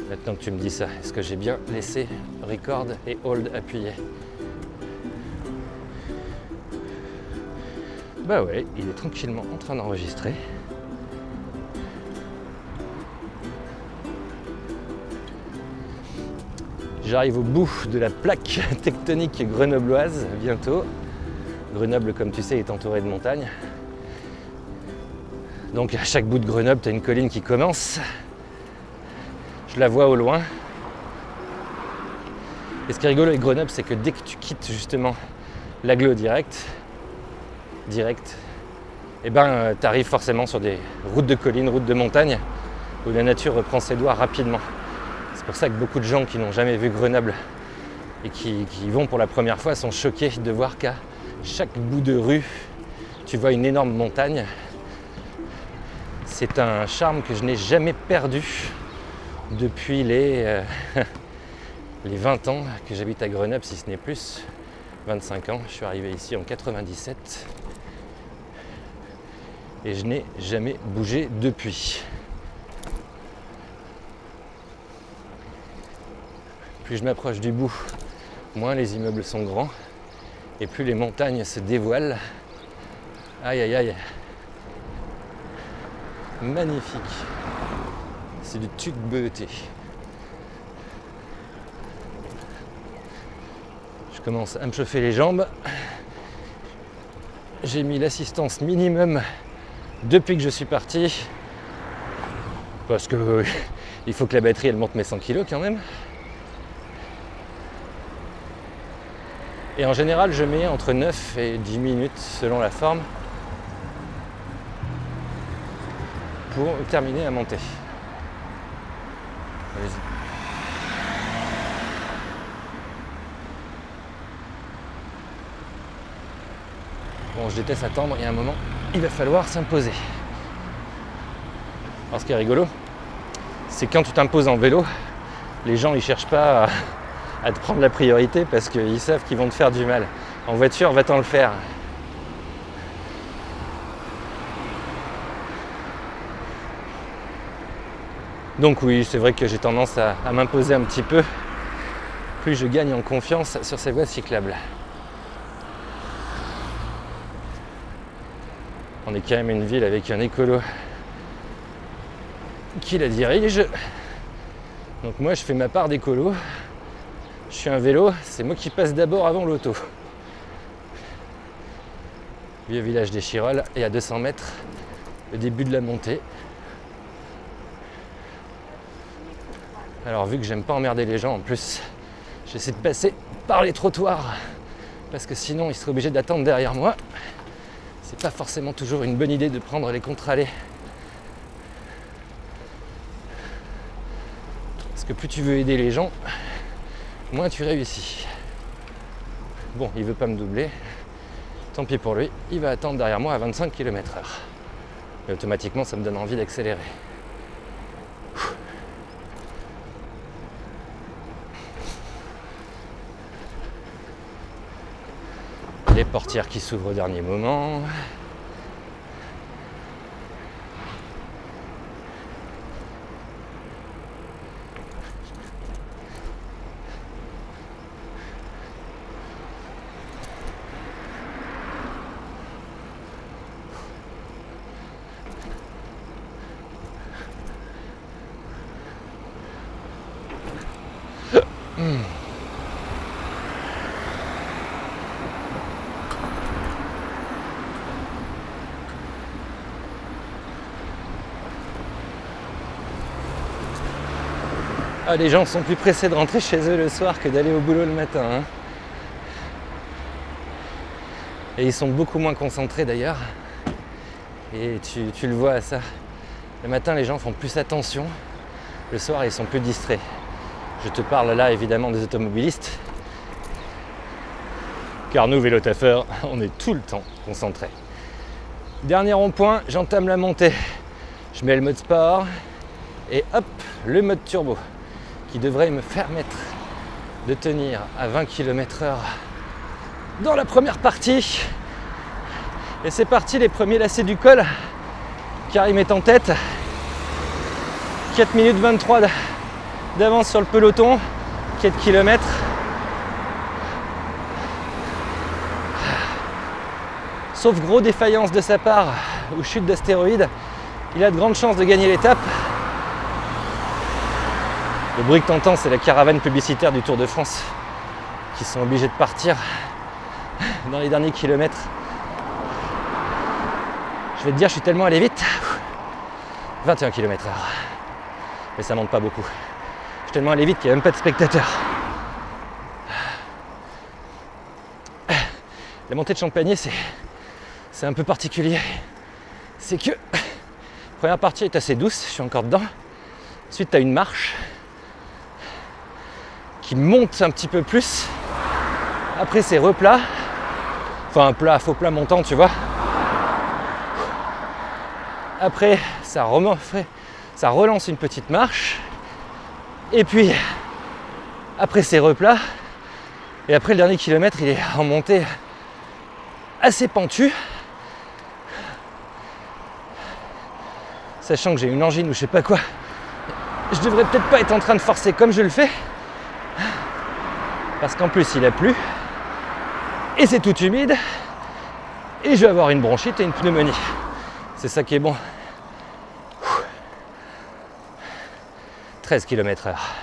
Maintenant que tu me dis ça, est-ce que j'ai bien laissé record et hold appuyé? Bah ouais, il est tranquillement en train d'enregistrer. J'arrive au bout de la plaque [laughs] tectonique grenobloise bientôt. Grenoble, comme tu sais, est entouré de montagnes. Donc à chaque bout de Grenoble, tu as une colline qui commence. Je la vois au loin. Et ce qui est rigolo avec Grenoble, c'est que dès que tu quittes justement l'agglo direct, direct, eh ben, tu arrives forcément sur des routes de collines, routes de montagne, où la nature reprend ses doigts rapidement. C'est pour ça que beaucoup de gens qui n'ont jamais vu Grenoble et qui, vont pour la première fois sont choqués de voir qu'à chaque bout de rue, tu vois une énorme montagne. C'est un charme que je n'ai jamais perdu depuis les, euh, [laughs] les 20 ans que j'habite à Grenoble, si ce n'est plus. 25 ans, je suis arrivé ici en 97 et je n'ai jamais bougé depuis. Plus je m'approche du bout, moins les immeubles sont grands et plus les montagnes se dévoilent. Aïe aïe aïe. Magnifique. C'est du tuc beuté. Je commence à me chauffer les jambes. J'ai mis l'assistance minimum depuis que je suis parti. Parce que euh, il faut que la batterie elle monte mes 100 kg quand même. Et en général, je mets entre 9 et 10 minutes selon la forme pour terminer montée. Allez-y. Bon, je déteste attendre, il y a un moment, il va falloir s'imposer. Alors ce qui est rigolo, c'est quand tu t'imposes en vélo, les gens ils cherchent pas à, à te prendre la priorité parce qu'ils savent qu'ils vont te faire du mal. En voiture, va-t'en le faire. Donc oui, c'est vrai que j'ai tendance à, à m'imposer un petit peu. Plus je gagne en confiance sur ces voies cyclables. On est quand même une ville avec un écolo qui la dirige. Donc moi je fais ma part d'écolo. Je suis un vélo, c'est moi qui passe d'abord avant l'auto. Vieux village des Chirolles et à 200 mètres, le début de la montée. Alors vu que j'aime pas emmerder les gens en plus, j'essaie de passer par les trottoirs parce que sinon ils seraient obligés d'attendre derrière moi. C'est pas forcément toujours une bonne idée de prendre les contre-allées. Parce que plus tu veux aider les gens, moins tu réussis. Bon, il veut pas me doubler. Tant pis pour lui, il va attendre derrière moi à 25 km/h. Et automatiquement, ça me donne envie d'accélérer. Les portières qui s'ouvrent au dernier moment. Les gens sont plus pressés de rentrer chez eux le soir que d'aller au boulot le matin. hein. Et ils sont beaucoup moins concentrés d'ailleurs. Et tu, tu le vois à ça. Le matin, les gens font plus attention. Le soir, ils sont plus distraits. Je te parle là évidemment des automobilistes. Car nous, vélotaffeurs, on est tout le temps concentrés. Dernier rond-point, j'entame la montée. Je mets le mode sport et hop, le mode turbo qui devrait me permettre de tenir à 20 km/h dans la première partie. Et c'est parti, les premiers lacets du col. Karim est en tête. 4 minutes 23 d- d'avance sur le peloton. 4 km. Sauf gros défaillance de sa part ou chute d'astéroïde, il a de grandes chances de gagner l'étape. Bruit que t'entends, c'est la caravane publicitaire du Tour de France qui sont obligés de partir dans les derniers kilomètres. Je vais te dire, je suis tellement allé vite. 21 km/h. Mais ça monte pas beaucoup. Je suis tellement allé vite qu'il n'y a même pas de spectateurs. La montée de Champagné, c'est, c'est un peu particulier. C'est que la première partie est assez douce, je suis encore dedans. Ensuite, tu as une marche qui monte un petit peu plus. Après, c'est replat. Enfin, un plat, faux plat montant, tu vois. Après, ça, remonte, ça relance une petite marche. Et puis, après, c'est replat. Et après, le dernier kilomètre, il est en montée assez pentu. Sachant que j'ai une angine ou je sais pas quoi. Je devrais peut-être pas être en train de forcer comme je le fais. Parce qu'en plus, il a plu. Et c'est tout humide. Et je vais avoir une bronchite et une pneumonie. C'est ça qui est bon. 13 km heure.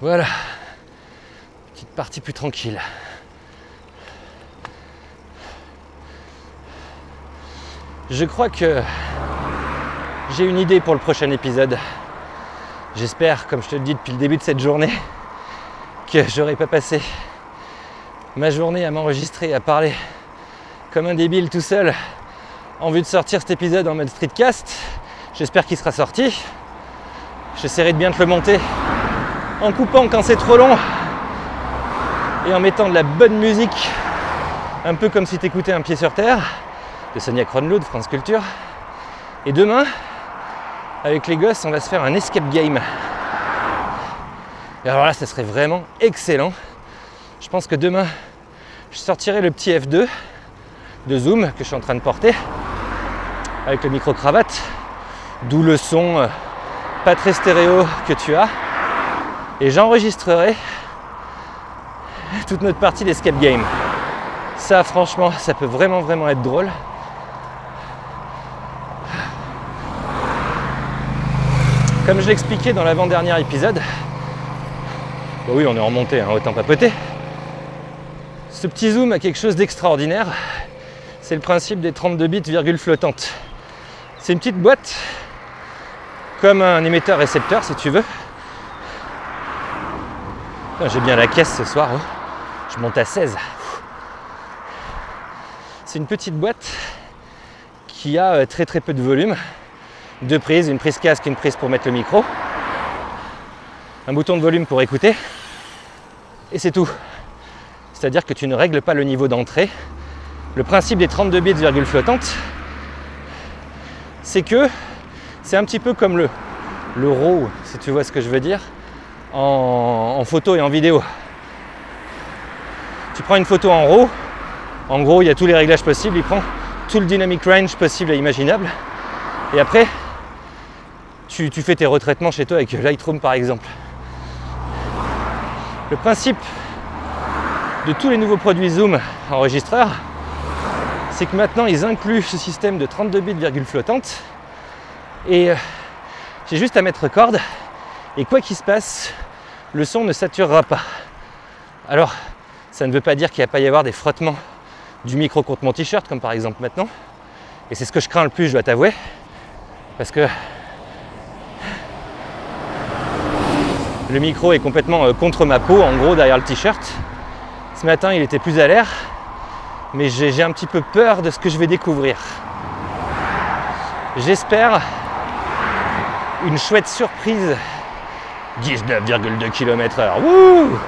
Voilà. Petite partie plus tranquille. Je crois que j'ai une idée pour le prochain épisode. J'espère, comme je te le dis depuis le début de cette journée, que j'aurai pas passé ma journée à m'enregistrer, à parler comme un débile tout seul en vue de sortir cet épisode en mode streetcast. J'espère qu'il sera sorti. J'essaierai de bien te le monter en coupant quand c'est trop long et en mettant de la bonne musique, un peu comme si tu écoutais un pied sur terre, de Sonia Kronlund de France Culture. Et demain, avec les gosses, on va se faire un escape game. Et alors là, ça serait vraiment excellent. Je pense que demain, je sortirai le petit F2 de Zoom que je suis en train de porter avec le micro-cravate, d'où le son euh, pas très stéréo que tu as. Et j'enregistrerai toute notre partie d'escape game. Ça, franchement, ça peut vraiment, vraiment être drôle. Comme je l'expliquais dans l'avant-dernier épisode, bah oui, on est remonté, hein, autant papoter. Ce petit zoom a quelque chose d'extraordinaire. C'est le principe des 32 bits virgule flottante. C'est une petite boîte, comme un émetteur-récepteur si tu veux. J'ai bien la caisse ce soir. hein. Je monte à 16. C'est une petite boîte qui a euh, très très peu de volume. Deux prises, une prise casque, une prise pour mettre le micro. Un bouton de volume pour écouter. Et c'est tout. C'est-à-dire que tu ne règles pas le niveau d'entrée. Le principe des 32 bits virgule flottante, c'est que c'est un petit peu comme le, le RAW, si tu vois ce que je veux dire, en, en photo et en vidéo. Tu prends une photo en RAW, en gros il y a tous les réglages possibles, il prend tout le dynamic range possible et imaginable, et après tu, fais tes retraitements chez toi avec Lightroom par exemple. Le principe de tous les nouveaux produits Zoom enregistreurs, c'est que maintenant ils incluent ce système de 32 bits virgule flottante et euh, j'ai juste à mettre record et quoi qu'il se passe, le son ne saturera pas. Alors, ça ne veut pas dire qu'il ne va pas y avoir des frottements du micro contre mon t-shirt, comme par exemple maintenant. Et c'est ce que je crains le plus, je dois t'avouer. Parce que le micro est complètement euh, contre ma peau, en gros, derrière le t-shirt. Ce matin, il était plus à l'air. Mais j'ai un petit peu peur de ce que je vais découvrir. J'espère une chouette surprise. 19,2 km/h. Wouh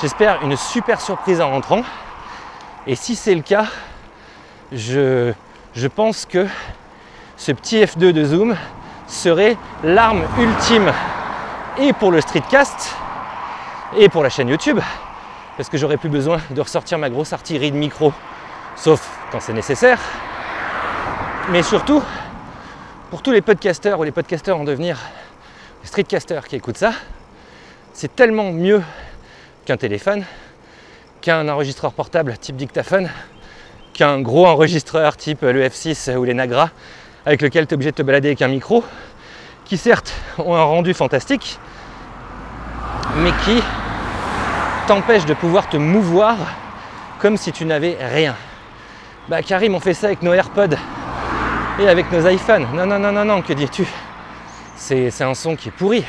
J'espère une super surprise en rentrant. Et si c'est le cas, je, je pense que ce petit F2 de Zoom serait l'arme ultime et pour le streetcast et pour la chaîne YouTube. Parce que j'aurais plus besoin de ressortir ma grosse artillerie de micro, sauf quand c'est nécessaire. Mais surtout, pour tous les podcasteurs ou les podcasteurs en devenir, les streetcasters qui écoutent ça, c'est tellement mieux qu'un téléphone, qu'un enregistreur portable type dictaphone, qu'un gros enregistreur type le F6 ou les Nagra, avec lequel tu es obligé de te balader avec un micro, qui certes ont un rendu fantastique, mais qui t'empêchent de pouvoir te mouvoir comme si tu n'avais rien. Bah Karim, on fait ça avec nos AirPods et avec nos iPhones. Non, non, non, non, non, que dis-tu? C'est, c'est un son qui est pourri.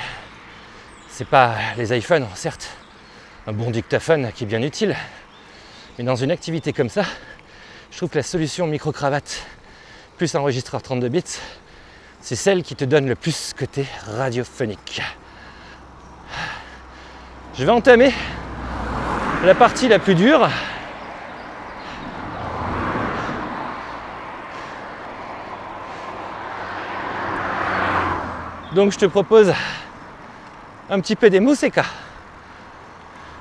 C'est pas les iPhones, certes, un bon dictaphone qui est bien utile. Mais dans une activité comme ça, je trouve que la solution micro-cravate plus enregistreur 32 bits, c'est celle qui te donne le plus côté radiophonique. Je vais entamer la partie la plus dure. Donc je te propose un petit peu des mousseka.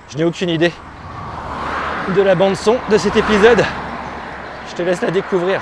Je n'ai aucune idée de la bande son de cet épisode. Je te laisse la découvrir.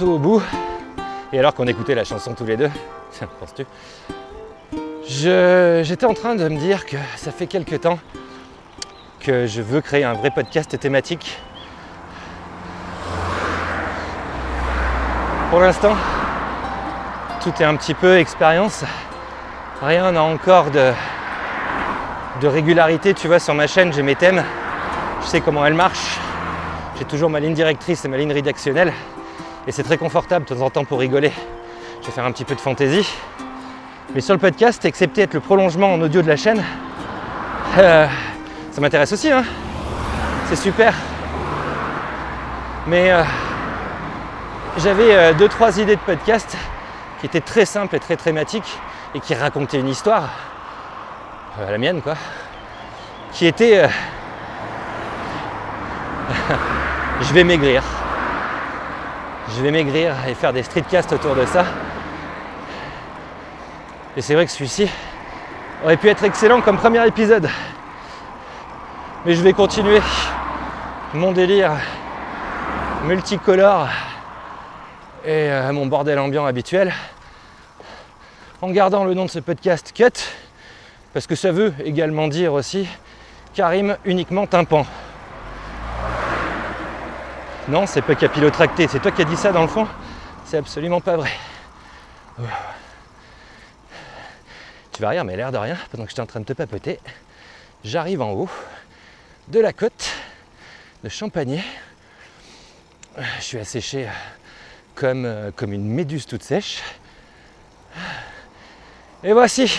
Au bout. Et alors qu'on écoutait la chanson tous les deux, [laughs] penses-tu? Je- J'étais en train de me dire que ça fait quelques temps que je veux créer un vrai podcast thématique. Pour l'instant, tout est un petit peu expérience. Rien n'a encore de, de régularité, tu vois, sur ma chaîne, j'ai mes thèmes, je sais comment elles marchent, j'ai toujours ma ligne directrice et ma ligne rédactionnelle, et c'est très confortable de temps en temps pour rigoler. Je vais faire un petit peu de fantaisie. Mais sur le podcast, excepté être le prolongement en audio de la chaîne, euh, ça m'intéresse aussi, hein. C'est super. Mais euh, j'avais euh, deux, trois idées de podcast qui étaient très simples et très thématiques et qui racontaient une histoire, la mienne quoi, qui était [laughs] je vais maigrir. Je vais maigrir et faire des streetcasts autour de ça. Et c'est vrai que celui-ci aurait pu être excellent comme premier épisode. Mais je vais continuer mon délire multicolore et euh, mon bordel ambiant habituel en gardant le nom de ce podcast Cut parce que ça veut également dire aussi Karim uniquement tympan. Non, c'est pas capillotracté, c'est toi qui as dit ça dans le fond? C'est absolument pas vrai. Tu vas rire, mais l'air de rien, pendant que j'étais en train de te papoter, j'arrive en haut de la côte de Champagné. Je suis asséché comme, euh, comme une méduse toute sèche. Et voici.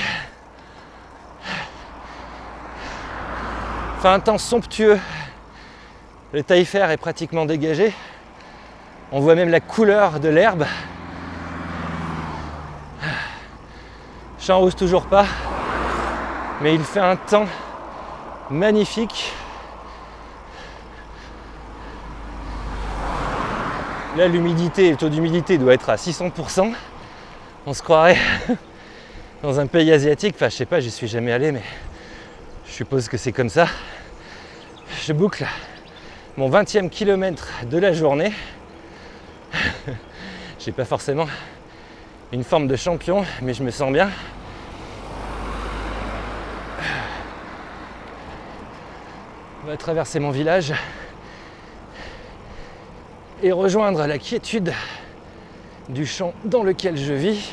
Enfin, un temps somptueux. Le taillefer est pratiquement dégagé. On voit même la couleur de l'herbe. J'en rose toujours pas. Mais il fait un temps magnifique. Là, l'humidité, le taux d'humidité doit être à 600%. On se croirait [laughs] dans un pays asiatique. Enfin, je sais pas, j'y suis jamais allé, mais je suppose que c'est comme ça. Je boucle mon 20e kilomètre de la journée. [laughs] J'ai pas forcément une forme de champion, mais je me sens bien. On va traverser mon village et rejoindre la quiétude du champ dans lequel je vis.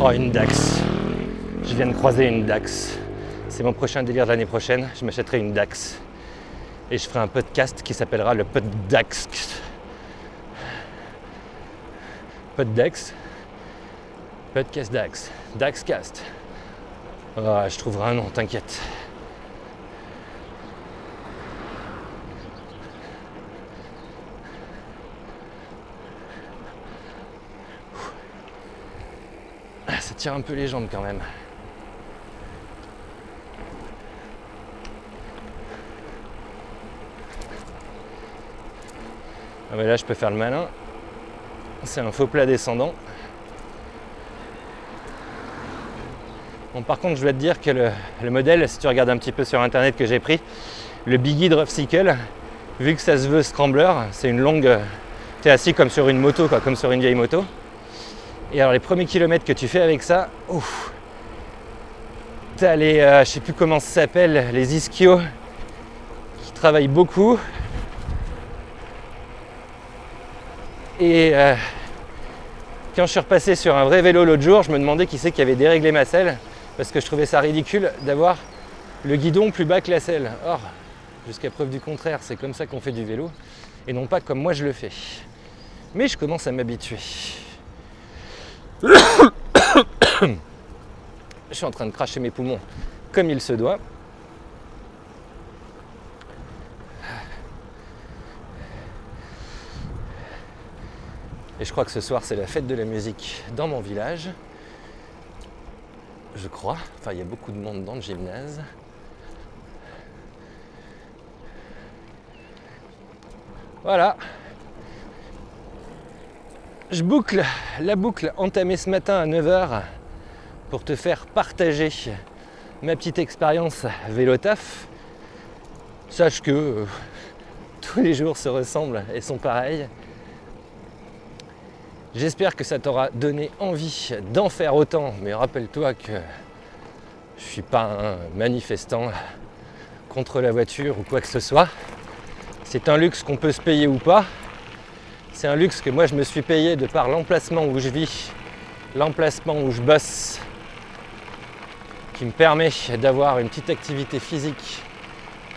Oh, une Dax. Je viens de croiser une Dax. C'est mon prochain délire de l'année prochaine. Je m'achèterai une Dax. Et je ferai un podcast qui s'appellera le Pod Dax. Pod Dax. Podcast Dax. Daxcast. Ah, je trouverai un nom, t'inquiète. Ah, Ça tire un peu les jambes quand même. Ah mais là je peux faire le malin. C'est un faux plat descendant. Bon, par contre, je dois te dire que le, le modèle, si tu regardes un petit peu sur internet que j'ai pris, le Biggie Drop Cycle, vu que ça se veut scrambler, c'est une longue. Tu es assis comme sur une moto, quoi, comme sur une vieille moto. Et alors, les premiers kilomètres que tu fais avec ça, ouf, t'as les. euh, je sais plus comment ça s'appelle, les ischios qui travaillent beaucoup. Et euh, quand je suis repassé sur un vrai vélo l'autre jour, je me demandais qui c'est qui avait déréglé ma selle parce que je trouvais ça ridicule d'avoir le guidon plus bas que la selle. Or, jusqu'à preuve du contraire, c'est comme ça qu'on fait du vélo et non pas comme moi je le fais. Mais je commence à m'habituer. [coughs] je suis en train de cracher mes poumons comme il se doit. Et je crois que ce soir, c'est la fête de la musique dans mon village. Je crois. Enfin, il y a beaucoup de monde dans le gymnase. Voilà. Je boucle la boucle entamée ce matin à 9h pour te faire partager ma petite expérience vélo taf. sache que euh, tous les jours se ressemblent et sont pareils. J'espère que ça t'aura donné envie d'en faire autant, mais rappelle-toi que je suis pas un manifestant contre la voiture ou quoi que ce soit. C'est un luxe qu'on peut se payer ou pas. C'est un luxe que moi je me suis payé de par l'emplacement où je vis, l'emplacement où je bosse, qui me permet d'avoir une petite activité physique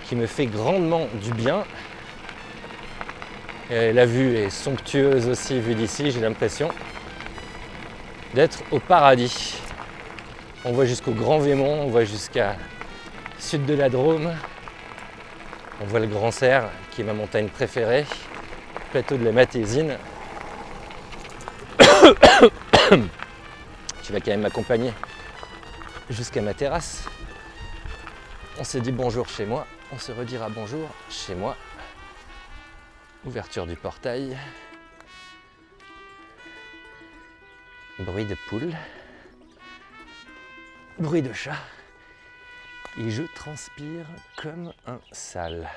qui me fait grandement du bien. La vue est somptueuse aussi vue d'ici, j'ai l'impression d'être au paradis. On voit jusqu'au Grand Vémont, on voit jusqu'à sud de la Drôme. On voit le Grand Cerf, qui est ma montagne préférée, plateau de la Matésine. [coughs] tu vas quand même m'accompagner jusqu'à ma terrasse. On s'est dit bonjour chez moi, on se redira bonjour chez moi. Ouverture du portail. Bruit de poule. Bruit de chat. Et je transpire comme un sale.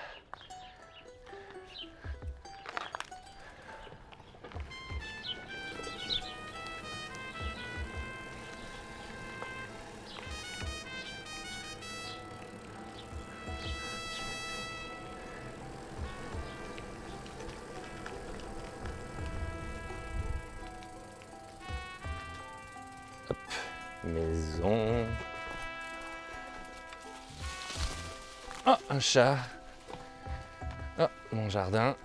Maison. Oh, un chat. Oh, mon jardin.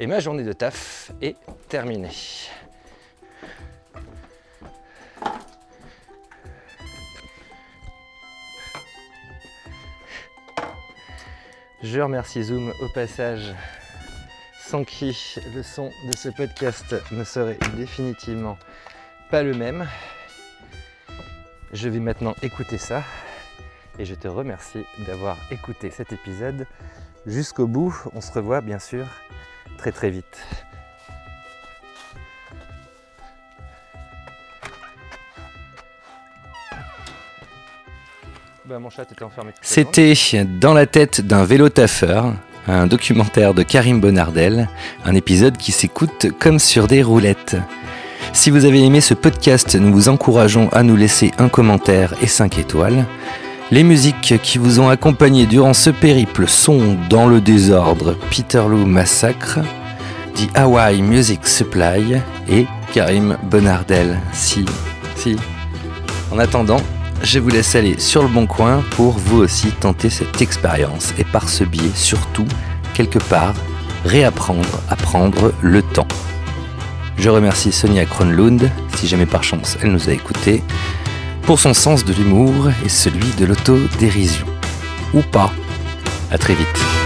Et ma journée de taf est terminée. Je remercie Zoom au passage, sans qui le son de ce podcast ne serait définitivement pas le même. Je vais maintenant écouter ça et je te remercie d'avoir écouté cet épisode jusqu'au bout. On se revoit bien sûr très très vite. Bah. C'était Dans la tête d'un vélo taffeur, un documentaire de Karim Bonardel, un épisode qui s'écoute comme sur des roulettes. Si vous avez aimé ce podcast, nous vous encourageons à nous laisser un commentaire et 5 étoiles. Les musiques qui vous ont accompagné durant ce périple sont Dans le désordre, Peterloo Massacre, The Hawaii Music Supply et Karim Bonardel. Si, si. En attendant, je vous laisse aller sur le bon coin pour vous aussi tenter cette expérience et par ce biais surtout, quelque part, réapprendre à prendre le temps. Je remercie Sonia Kronlund, si jamais par chance elle nous a écoutés, pour son sens de l'humour et celui de l'autodérision. Ou pas. À très vite.